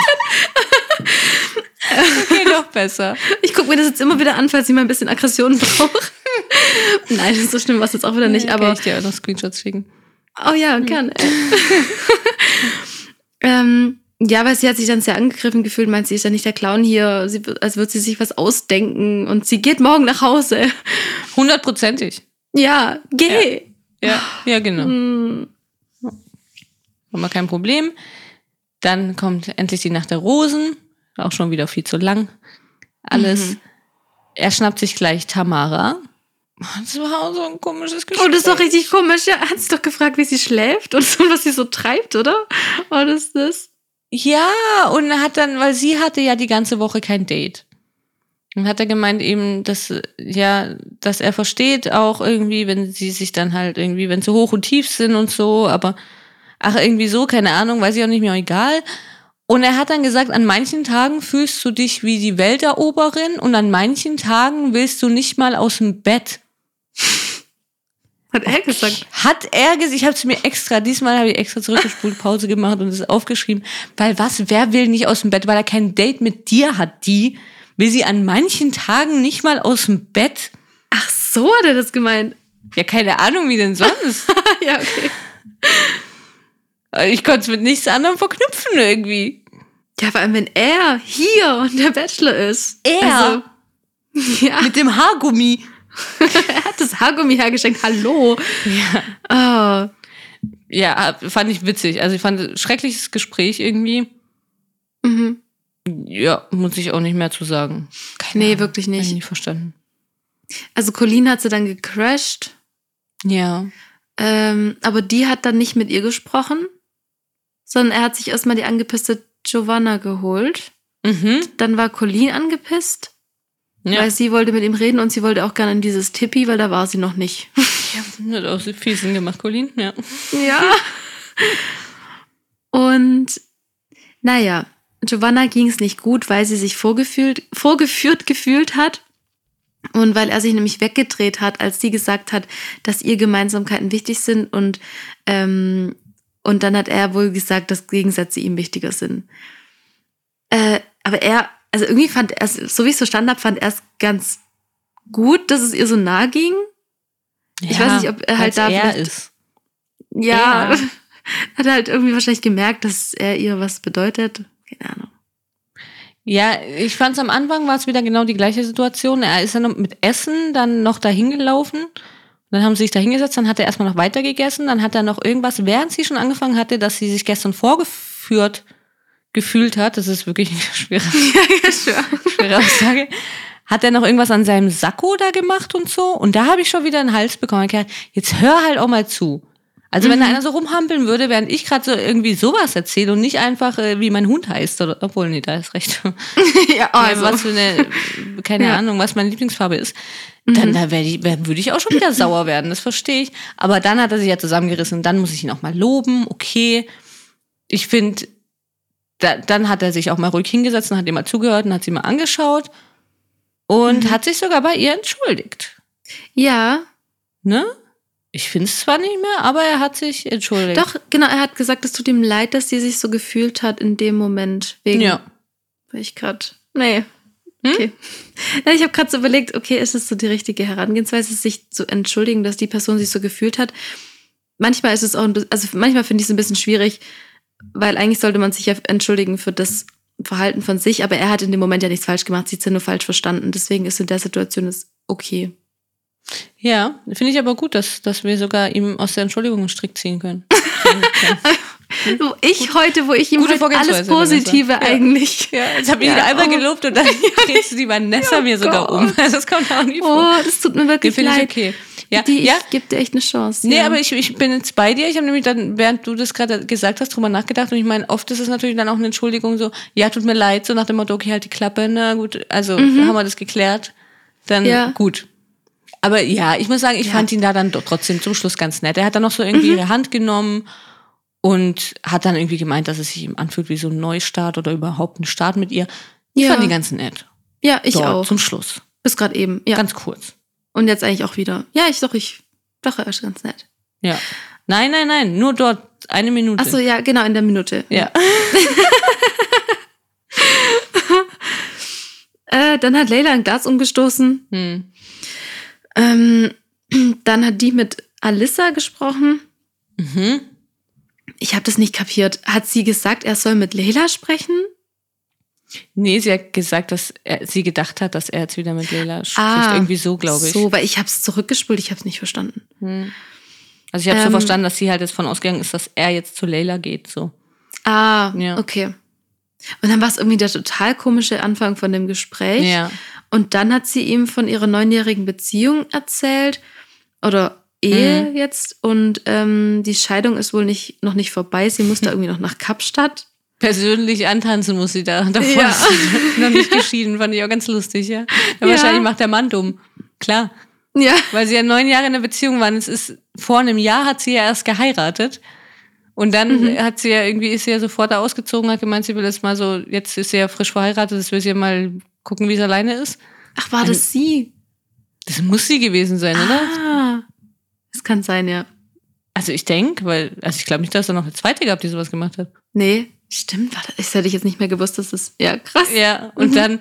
Okay, noch besser. Ich gucke mir das jetzt immer wieder an, falls ich mal ein bisschen Aggression brauche. Nein, so schlimm war es jetzt auch wieder nicht, Kann aber ich dir auch noch Screenshots schicken. Oh ja, gerne. ähm, ja, weil sie hat sich dann sehr angegriffen gefühlt, meint sie ist ja nicht der Clown hier, sie, als würde sie sich was ausdenken und sie geht morgen nach Hause. Hundertprozentig. Ja, geh. Ja, ja, genau. Hm, Haben wir kein Problem. Dann kommt endlich die Nacht der Rosen. Auch schon wieder viel zu lang. Alles. Mhm. Er schnappt sich gleich Tamara. Das war so ein komisches Gespräch. Oh, das ist doch richtig komisch. Ja, hat sie doch gefragt, wie sie schläft und so, was sie so treibt, oder? Oh, das ist das. Ja, und er hat dann, weil sie hatte ja die ganze Woche kein Date. Und hat er gemeint eben, dass, ja, dass er versteht auch irgendwie, wenn sie sich dann halt irgendwie, wenn sie hoch und tief sind und so, aber ach, irgendwie so, keine Ahnung, weiß ich auch nicht mehr, egal. Und er hat dann gesagt, an manchen Tagen fühlst du dich wie die Welteroberin und an manchen Tagen willst du nicht mal aus dem Bett. Hat er gesagt. Hat er gesagt, ich habe es mir extra, diesmal habe ich extra zurückgespult, Pause gemacht und es aufgeschrieben, weil was, wer will nicht aus dem Bett, weil er kein Date mit dir hat, die, will sie an manchen Tagen nicht mal aus dem Bett? Ach, so hat er das gemeint. Ja, keine Ahnung, wie denn sonst? ja, okay. ich konnte es mit nichts anderem verknüpfen irgendwie. Ja, vor allem, wenn er hier und der Bachelor ist. Er? Also, ja, Mit dem Haargummi. Er hat das Haargummi hergeschenkt. Hallo. Ja. Ah, ja, fand ich witzig. Also ich fand ein schreckliches Gespräch irgendwie. mhm. Ja, muss ich auch nicht mehr zu sagen. Keine Nee, Ahnung, wirklich Hab ich nicht. nicht verstanden. Also Colleen hat sie dann gecrashed, Ja. ähm, aber die hat dann nicht mit ihr gesprochen, sondern er hat sich erstmal die angepisste Giovanna geholt. Mhm. Dann war Colleen angepisst, Ja. weil sie wollte mit ihm reden und sie wollte auch gerne in dieses Tippi, weil da war sie noch nicht. Ja, hat auch viel Sinn gemacht, Colin. Ja. Ja. Und naja, Giovanna ging es nicht gut, weil sie sich vorgefühlt, vorgeführt gefühlt hat. Und weil er sich nämlich weggedreht hat, als sie gesagt hat, dass ihr Gemeinsamkeiten wichtig sind. Und, ähm, und dann hat er wohl gesagt, dass Gegensätze ihm wichtiger sind. Äh, aber er, also irgendwie fand er es, so wie ich es verstanden habe, fand er es ganz gut, dass es ihr so nah ging. Ich weiß nicht, ob er halt da er ist. Ja, Ja. hat er halt irgendwie wahrscheinlich gemerkt, dass er ihr was bedeutet. Keine Ahnung. Ja, ich fand es am Anfang war es wieder genau die gleiche Situation. Er ist dann mit Essen dann noch dahin gelaufen. Dann haben sie sich da hingesetzt, dann hat er erstmal noch weiter gegessen, dann hat er noch irgendwas, während sie schon angefangen hatte, dass sie sich gestern vorgeführt gefühlt hat, das ist wirklich eine schwere, schwere Aussage, hat er noch irgendwas an seinem Sakko da gemacht und so. Und da habe ich schon wieder einen Hals bekommen. Gedacht, Jetzt hör halt auch mal zu. Also wenn da einer so rumhampeln würde, während ich gerade so irgendwie sowas erzähle und nicht einfach, äh, wie mein Hund heißt, oder obwohl, nee, da ist recht. ja, also. was für eine, keine Ja. Ahnung, was meine Lieblingsfarbe ist, dann da wär ich, wär, würde ich auch schon wieder sauer werden, das verstehe ich. Aber dann hat er sich ja zusammengerissen und dann muss ich ihn auch mal loben, okay. Ich finde, da, dann hat er sich auch mal ruhig hingesetzt und hat ihr mal zugehört und hat sie mal angeschaut und hat sich sogar bei ihr entschuldigt. ja, Ne? Ich finde es zwar nicht mehr, aber er hat sich entschuldigt. doch, genau, er hat gesagt, es tut ihm leid, dass sie sich so gefühlt hat in dem Moment. Wegen, Ja. Weil ich gerade, nee. Hm? Okay. Ja, Ich habe gerade so überlegt, okay, ist es so die richtige Herangehensweise, sich zu entschuldigen, dass die Person sich so gefühlt hat? Manchmal ist es auch, also manchmal finde ich es ein bisschen schwierig, weil eigentlich sollte man sich ja entschuldigen für das Verhalten von sich, aber er hat in dem Moment ja nichts falsch gemacht, sie hat es ja nur falsch verstanden. Deswegen ist in der Situation es okay. Ja, finde ich aber gut, dass, dass wir sogar ihm aus der Entschuldigung einen Strick ziehen können. Wo ich heute, wo ich ihm heute alles Positive Vanessa. Ja. eigentlich. Ja, jetzt habe ich Ja, ihn einmal oh. gelobt und dann drehst du die Vanessa mir sogar Gott. um. Das kommt auch nie vor. Oh, das tut mir wirklich finde ich leid. okay. Ja, Die, ja. Ich gebe dir echt eine Chance. Nee, ja. aber ich, ich bin jetzt bei dir. Ich habe nämlich dann, während du das gerade gesagt hast, drüber nachgedacht. Und ich meine, oft ist es natürlich dann auch eine Entschuldigung so, ja, tut mir leid, so nach dem Motto, okay, halt die Klappe, na gut, also haben wir das geklärt. Dann Mhm. Ja. gut. Aber ja, ich muss sagen, ich Ja. fand ihn da dann trotzdem zum Schluss ganz nett. Er hat dann noch so irgendwie Mhm. ihre Hand genommen und hat dann irgendwie gemeint, dass es sich ihm anfühlt wie so ein Neustart oder überhaupt ein Start mit ihr. Ich Ja. fand die ganz nett. ja, ich Dort, auch. Zum Schluss. Bis gerade eben. Ja. Ganz kurz. Und jetzt eigentlich auch wieder. Ja, ich doch, ich doch, er ist ganz nett. Ja. Nein, nein, nein, nur dort eine Minute. Achso, ja, genau, in der Minute. Ja. Äh, dann hat Leila ein Glas umgestoßen. Hm. Ähm, dann hat die mit Alissa gesprochen. Mhm. Ich habe das nicht kapiert. Hat sie gesagt, er soll mit Leila sprechen? Nee, sie hat gesagt, dass er, sie gedacht hat, dass er jetzt wieder mit Leila spricht. Ah, Irgendwie so, glaube ich. So, weil ich habe es zurückgespult, ich habe es nicht verstanden. Hm. Also ich habe so Ähm, verstanden, dass sie halt jetzt von ausgegangen ist, dass er jetzt zu Leila geht. So. Ah, Ja. okay. Und dann war es irgendwie der total komische Anfang von dem Gespräch. Ja. Und dann hat sie ihm von ihrer neunjährigen Beziehung erzählt oder Ehe Mhm. jetzt. Und ähm, die Scheidung ist wohl nicht, noch nicht vorbei. Sie muss da irgendwie noch nach Kapstadt. Persönlich antanzen muss sie da. Davor Ja. noch nicht geschieden, fand ich auch ganz lustig, ja. ja. Wahrscheinlich macht der Mann dumm. Klar. Ja. Weil sie ja neun Jahre in einer Beziehung waren. Es ist, vor einem Jahr hat sie ja erst geheiratet. Und dann Mhm. hat sie ja irgendwie, ist sie ja sofort da ausgezogen, hat gemeint, sie will jetzt mal so, jetzt ist sie ja frisch verheiratet, jetzt will sie ja mal gucken, wie sie alleine ist. Ach, war das sie? Das muss sie gewesen sein, oder? Ah. Das kann sein, ja. Also ich denke, weil, also ich glaube nicht, dass er noch eine zweite gab, die sowas gemacht hat. Nee, stimmt. War das, hätte ich jetzt nicht mehr gewusst, dass das. Ja, krass. Ja, und Mhm. dann,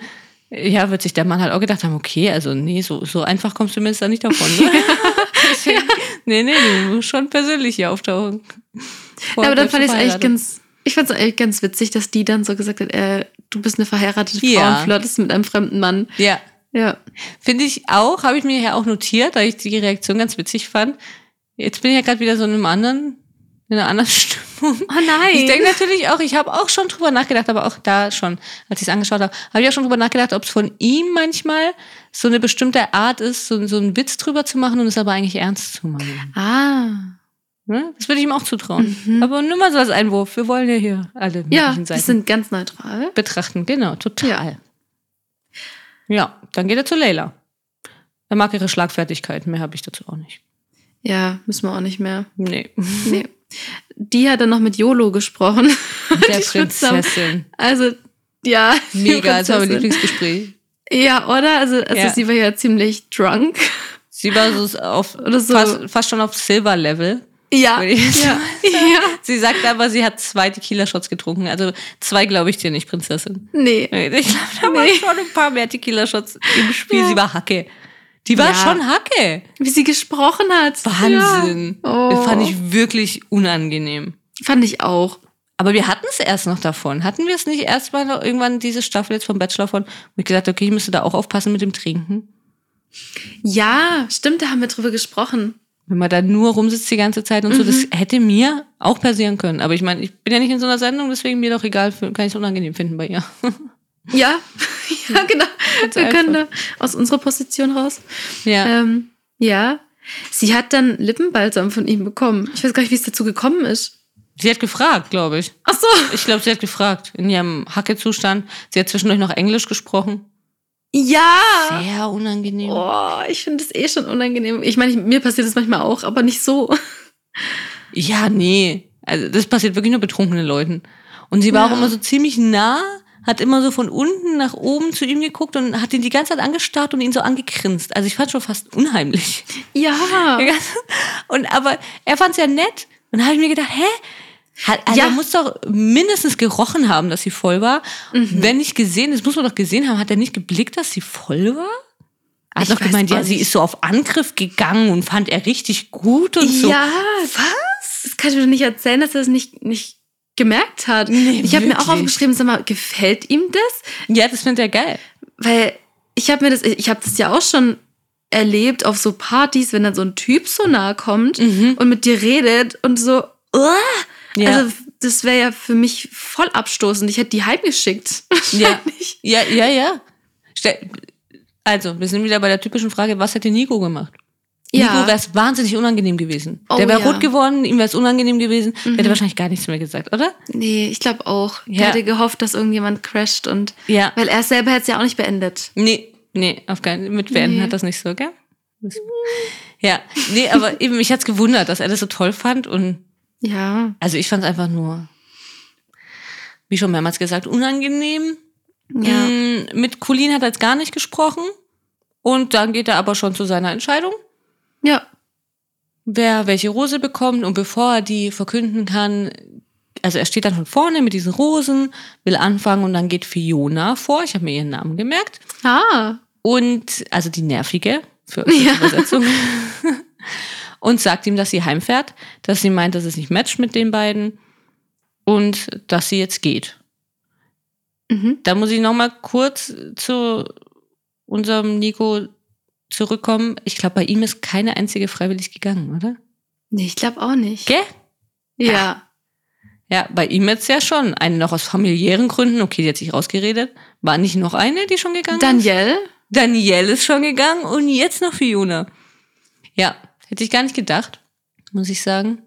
ja, wird sich der Mann halt auch gedacht haben, okay, also nee, so, so einfach kommst du mir jetzt da nicht davon. Ne? Deswegen, nee, nee, du musst schon persönlich hier auftauchen. Ja, aber dann fand ich es eigentlich ganz. Ich fand es eigentlich ganz witzig, dass die dann so gesagt hat, äh, du bist eine verheiratete Frau Ja. und flirtest mit einem fremden Mann. Ja, Ja. finde ich auch, habe ich mir ja auch notiert, da ich die Reaktion ganz witzig fand. Jetzt bin ich ja gerade wieder so in einem anderen, in einer anderen Stimmung. Oh nein. Ich denke natürlich auch, ich habe auch schon drüber nachgedacht, aber auch da schon, als ich es angeschaut habe, habe ich auch schon drüber nachgedacht, ob es von ihm manchmal so eine bestimmte Art ist, so, so einen Witz drüber zu machen und es aber eigentlich ernst zu machen. Ah. Ne? Das würde ich ihm auch zutrauen. Mhm. Aber nur mal so als Einwurf. Wir wollen ja hier alle Ja, möglichen die Seiten sind ganz neutral. betrachten. Genau, total. Ja. dann geht er zu Leila. Er mag ihre Schlagfertigkeit, mehr habe ich dazu auch nicht. Ja, müssen wir auch nicht mehr. Nee. Nee. Die hat dann noch mit YOLO gesprochen. Der Die. Prinzessin. Also, ja. Mega, das war mein. Lieblingsgespräch. Ja, oder? Also, also Ja. sie war ja ziemlich drunk. Sie war so auf, so. fast, fast schon auf Silver-Level. Ja. Ja. ja. Sie sagt aber, sie hat zwei Tequila-Shots getrunken. Also zwei glaube ich dir nicht, Prinzessin. Nee. Ich glaube, da waren Nee. schon ein paar mehr Tequila-Shots im Spiel. Ja. Sie war Hacke. Die war Ja. schon Hacke. Wie sie gesprochen hat. Wahnsinn. Ja. Oh. Das fand ich wirklich unangenehm. Fand ich auch. Aber wir hatten es erst noch davon. Hatten wir es nicht erst mal noch irgendwann diese Staffel jetzt vom Bachelor von, wo ich gesagt habe, okay, ich müsste da auch aufpassen mit dem Trinken? Ja, stimmt, da haben wir drüber gesprochen. Wenn man da nur rumsitzt die ganze Zeit und so, das hätte mir auch passieren können. Aber ich meine, ich bin ja nicht in so einer Sendung, deswegen mir doch egal, kann ich es unangenehm finden bei ihr. Ja, ja, genau. Ganz Wir können da einfach. aus unserer Position raus. Ja. Ähm, ja. Sie hat dann Lippenbalsam von ihm bekommen. Ich weiß gar nicht, wie es dazu gekommen ist. Sie hat gefragt, glaube ich. Ach so. Ich glaube, sie hat gefragt in ihrem Hackezustand. Sie hat zwischendurch noch Englisch gesprochen. Ja. Sehr unangenehm. Oh, ich finde das eh schon unangenehm. Ich meine, mir passiert das manchmal auch, aber nicht so. Ja, nee. Also das passiert wirklich nur betrunkenen Leuten. Und sie war Ja. auch immer so ziemlich nah, hat immer so von unten nach oben zu ihm geguckt und hat ihn die ganze Zeit angestarrt und ihn so angegrinst. Also ich fand schon fast unheimlich. Ja. Und aber er fand es ja nett. Und da habe ich mir gedacht, hä? Hat, also Ja. Er muss doch mindestens gerochen haben, dass sie voll war. Mhm. Wenn nicht gesehen, das muss man doch gesehen haben, hat er nicht geblickt, dass sie voll war? Er hat Ich doch gemeint, ja, sie ist so auf Angriff gegangen und fand er richtig gut und so. Ja. Was? Das kann ich mir doch nicht erzählen, dass er das nicht, nicht gemerkt hat. Nee, ich habe mir auch aufgeschrieben, sag mal, gefällt ihm das? Ja, das findet er geil. Weil ich habe mir das, ich habe das ja auch schon erlebt auf so Partys, wenn dann so ein Typ so nahe kommt und mit dir redet und so, Mhm. Ja. also das wäre ja für mich voll abstoßend. Ich hätte die heimgeschickt. Ja, ja, ja, ja. Also, wir sind wieder bei der typischen Frage, was hätte Nico gemacht? Ja. Nico wäre es wahnsinnig unangenehm gewesen. Oh, der wäre ja. Mhm. rot geworden, ihm wäre es unangenehm gewesen. Der hätte wahrscheinlich gar nichts mehr gesagt, oder? Nee, ich glaube auch. Ja. Ich hätte gehofft, dass irgendjemand crasht und Ja. weil er selber hätte es ja auch nicht beendet. Nee, nee, auf keinen Mit Beenden Nee. hat das nicht so, gell? Ja, nee, aber eben, mich hat's gewundert, dass er das so toll fand und Ja. also ich fand es einfach nur, wie schon mehrmals gesagt, unangenehm. Ja. Mm, Mit Colin hat er jetzt gar nicht gesprochen und dann geht er aber schon zu seiner Entscheidung. Ja. wer welche Rose bekommt und bevor er die verkünden kann, also er steht dann von vorne mit diesen Rosen, will anfangen und dann geht Fiona vor, ich habe mir ihren Namen gemerkt, Ah. und also die nervige für, die Ja. Übersetzung und sagt ihm, dass sie heimfährt, dass sie meint, dass es nicht matcht mit den beiden und dass sie jetzt geht. Mhm. Da muss ich noch mal kurz zu unserem Nico zurückkommen. Ich glaube, bei ihm ist keine einzige freiwillig gegangen, oder? Nee, ich glaube auch nicht. Gell? Ja. Ja, bei ihm jetzt ja schon. Eine noch aus familiären Gründen. Okay, die hat sich rausgeredet. War nicht noch eine, die schon gegangen ist? Danielle? Danielle ist schon gegangen und jetzt noch Fiona. Ja, hätte ich gar nicht gedacht, muss ich sagen.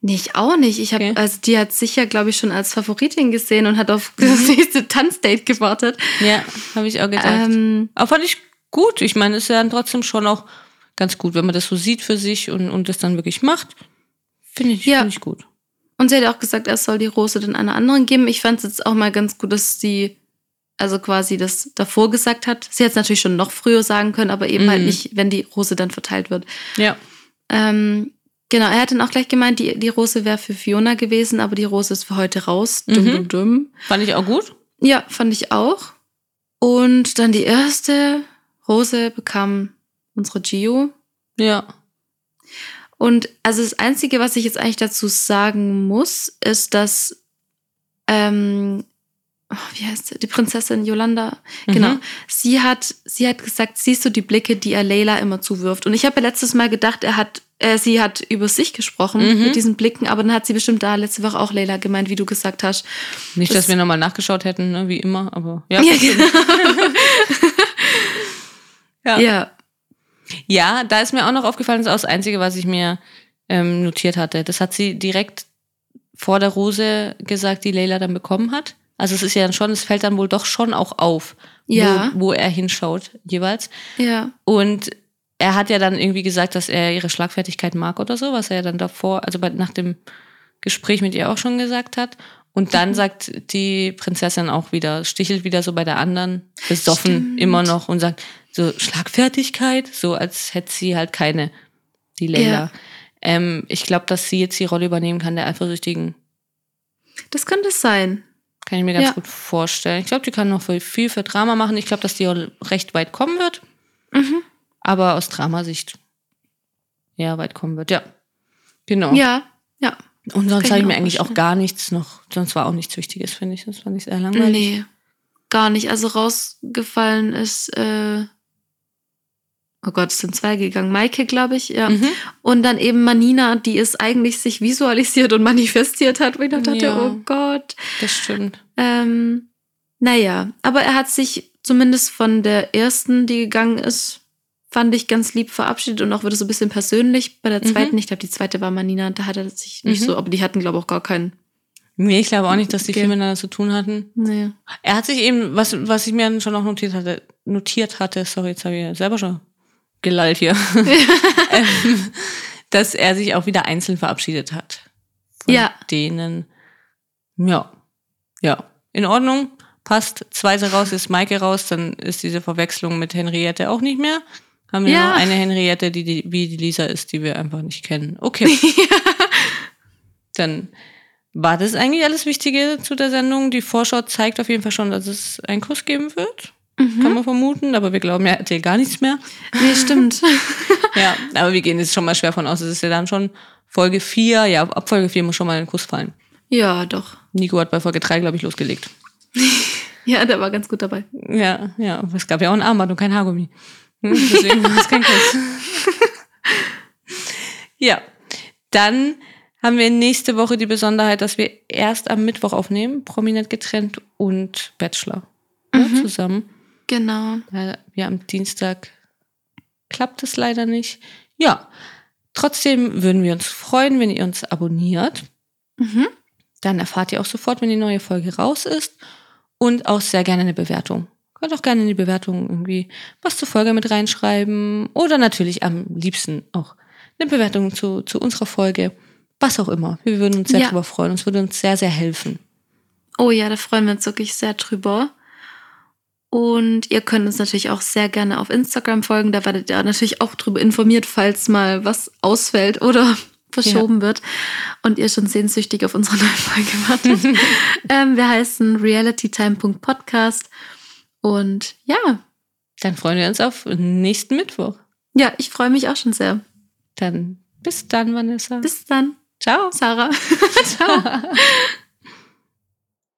Nee, ich auch nicht. Ich habe, Okay. also die hat sicher, glaube ich, schon als Favoritin gesehen und hat auf Mhm. das nächste Tanzdate gewartet. Ja, habe ich auch gedacht. Ähm, Aber fand ich gut. Ich meine, es ist ja dann trotzdem schon auch ganz gut, wenn man das so sieht für sich und, und das dann wirklich macht. Finde ich, Ja. finde ich gut. und sie hat auch gesagt, er soll die Rose dann einer anderen geben. Ich fand es jetzt auch mal ganz gut, dass sie also quasi das davor gesagt hat. Sie hätte es natürlich schon noch früher sagen können, aber eben halt Mhm. nicht, wenn die Rose dann verteilt wird. Ja. Ähm, genau, er hat dann auch gleich gemeint, die, die Rose wäre für Fiona gewesen, aber die Rose ist für heute raus. Dum, Mhm. dum, dum. Fand ich auch gut. Ja, fand ich auch. Und dann die erste Rose bekam unsere Gio. Ja. Und also das Einzige, was ich jetzt eigentlich dazu sagen muss, ist, dass ähm, oh, wie heißt sie? Die Prinzessin Yolanda. Mhm. Genau. Sie hat, sie hat gesagt, siehst du die Blicke, die er Leila immer zuwirft. Und ich habe ja letztes Mal gedacht, er hat, äh, sie hat über sich gesprochen Mhm. mit diesen Blicken, aber dann hat sie bestimmt da letzte Woche auch Leila gemeint, wie du gesagt hast. Nicht, dass Das- wir nochmal nachgeschaut hätten, ne, wie immer, aber ja. Ja, genau. Ja. ja. Ja, da ist mir auch noch aufgefallen, das ist auch das Einzige, was ich mir ähm, notiert hatte. Das hat sie direkt vor der Rose gesagt, die Leila dann bekommen hat. Also es ist ja dann schon, es fällt dann wohl doch schon auch auf, Ja. wo, wo er hinschaut jeweils. Ja. Und er hat ja dann irgendwie gesagt, dass er ihre Schlagfertigkeit mag oder so, was er ja dann davor, also bei, nach dem Gespräch mit ihr auch schon gesagt hat. Und Mhm. dann sagt die Prinzessin auch wieder, stichelt wieder so bei der anderen, besoffen Stimmt. immer noch und sagt so Schlagfertigkeit, so als hätte sie halt keine, die Leila. Ja. Ähm, ich glaube, dass sie jetzt die Rolle übernehmen kann, der Eifersüchtigen. Das könnte es sein. Kann ich mir ganz Ja. gut vorstellen. Ich glaube, die kann noch viel für Drama machen. Ich glaube, dass die recht weit kommen wird. Mhm. aber aus Dramasicht ja weit kommen wird. Ja, genau. Ja, ja. Und sonst habe ich mir eigentlich auch gar nichts noch, sonst war auch nichts Wichtiges, finde ich. Das fand ich sehr langweilig. Nee, gar nicht. Also rausgefallen ist, äh, oh Gott, es sind zwei gegangen. Maike, glaube ich, ja. Mhm. Und dann eben Manina, die es eigentlich sich visualisiert und manifestiert hat, wo ich noch dachte, Ja. oh Gott. Das stimmt. Ähm, naja, aber er hat sich zumindest von der ersten, die gegangen ist, fand ich ganz lieb verabschiedet und auch wieder so ein bisschen persönlich. Bei der Mhm. zweiten, ich glaube, die zweite war Manina, da hat er sich nicht Mhm. so, aber die hatten, glaube ich, auch gar keinen. Nee, ich glaube auch nicht, dass die Okay. viel miteinander zu tun hatten. Nee. Er hat sich eben, was, was ich mir schon noch notiert hatte, notiert hatte, sorry, jetzt habe ich selber schon gelallt hier, ähm, dass er sich auch wieder einzeln verabschiedet hat. Von Ja. denen, ja, ja, in Ordnung, passt. Zweite raus ist Maike raus, dann ist diese Verwechslung mit Henriette auch nicht mehr. Haben wir Ja. noch eine Henriette, die, die wie die Lisa ist, die wir einfach nicht kennen. Okay. Dann war das eigentlich alles Wichtige zu der Sendung. Die Vorschau zeigt auf jeden Fall schon, dass es einen Kuss geben wird. Kann man vermuten, aber wir glauben ja RTL gar nichts mehr. Nee, stimmt. Ja, aber wir gehen jetzt schon mal schwer von aus. Es ist ja dann schon Folge 4. Ja, ab Folge 4 muss schon mal ein Kuss fallen. ja, doch. Nico hat bei Folge 3, glaube ich, losgelegt. Ja, der war ganz gut dabei. Ja, ja. Es gab ja auch ein Armband und kein Haargummi. Hm, Deswegen war es kein Kuss. ja, dann haben wir nächste Woche die Besonderheit, dass wir erst am Mittwoch aufnehmen, prominent getrennt und Bachelor ja, zusammen. Genau. Ja, am Dienstag klappt es leider nicht. Ja, trotzdem würden wir uns freuen, wenn ihr uns abonniert. Mhm. Dann erfahrt ihr auch sofort, wenn die neue Folge raus ist. Und auch sehr gerne eine Bewertung. Könnt auch gerne in die Bewertung irgendwie was zur Folge mit reinschreiben. Oder natürlich am liebsten auch eine Bewertung zu, zu unserer Folge. Was auch immer. Wir würden uns sehr Ja. darüber freuen. Uns würde uns sehr, sehr helfen. Oh ja, da freuen wir uns wirklich sehr drüber. Und ihr könnt uns natürlich auch sehr gerne auf Instagram folgen. Da werdet ihr natürlich auch drüber informiert, falls mal was ausfällt oder verschoben wird und ihr schon sehnsüchtig auf unsere neue Folge wartet. ähm, wir heißen realitytime.podcast. Und ja, Dann freuen wir uns auf nächsten Mittwoch. ja, ich freue mich auch schon sehr. Dann bis dann, Vanessa. Bis dann. Ciao. Sarah. Ciao.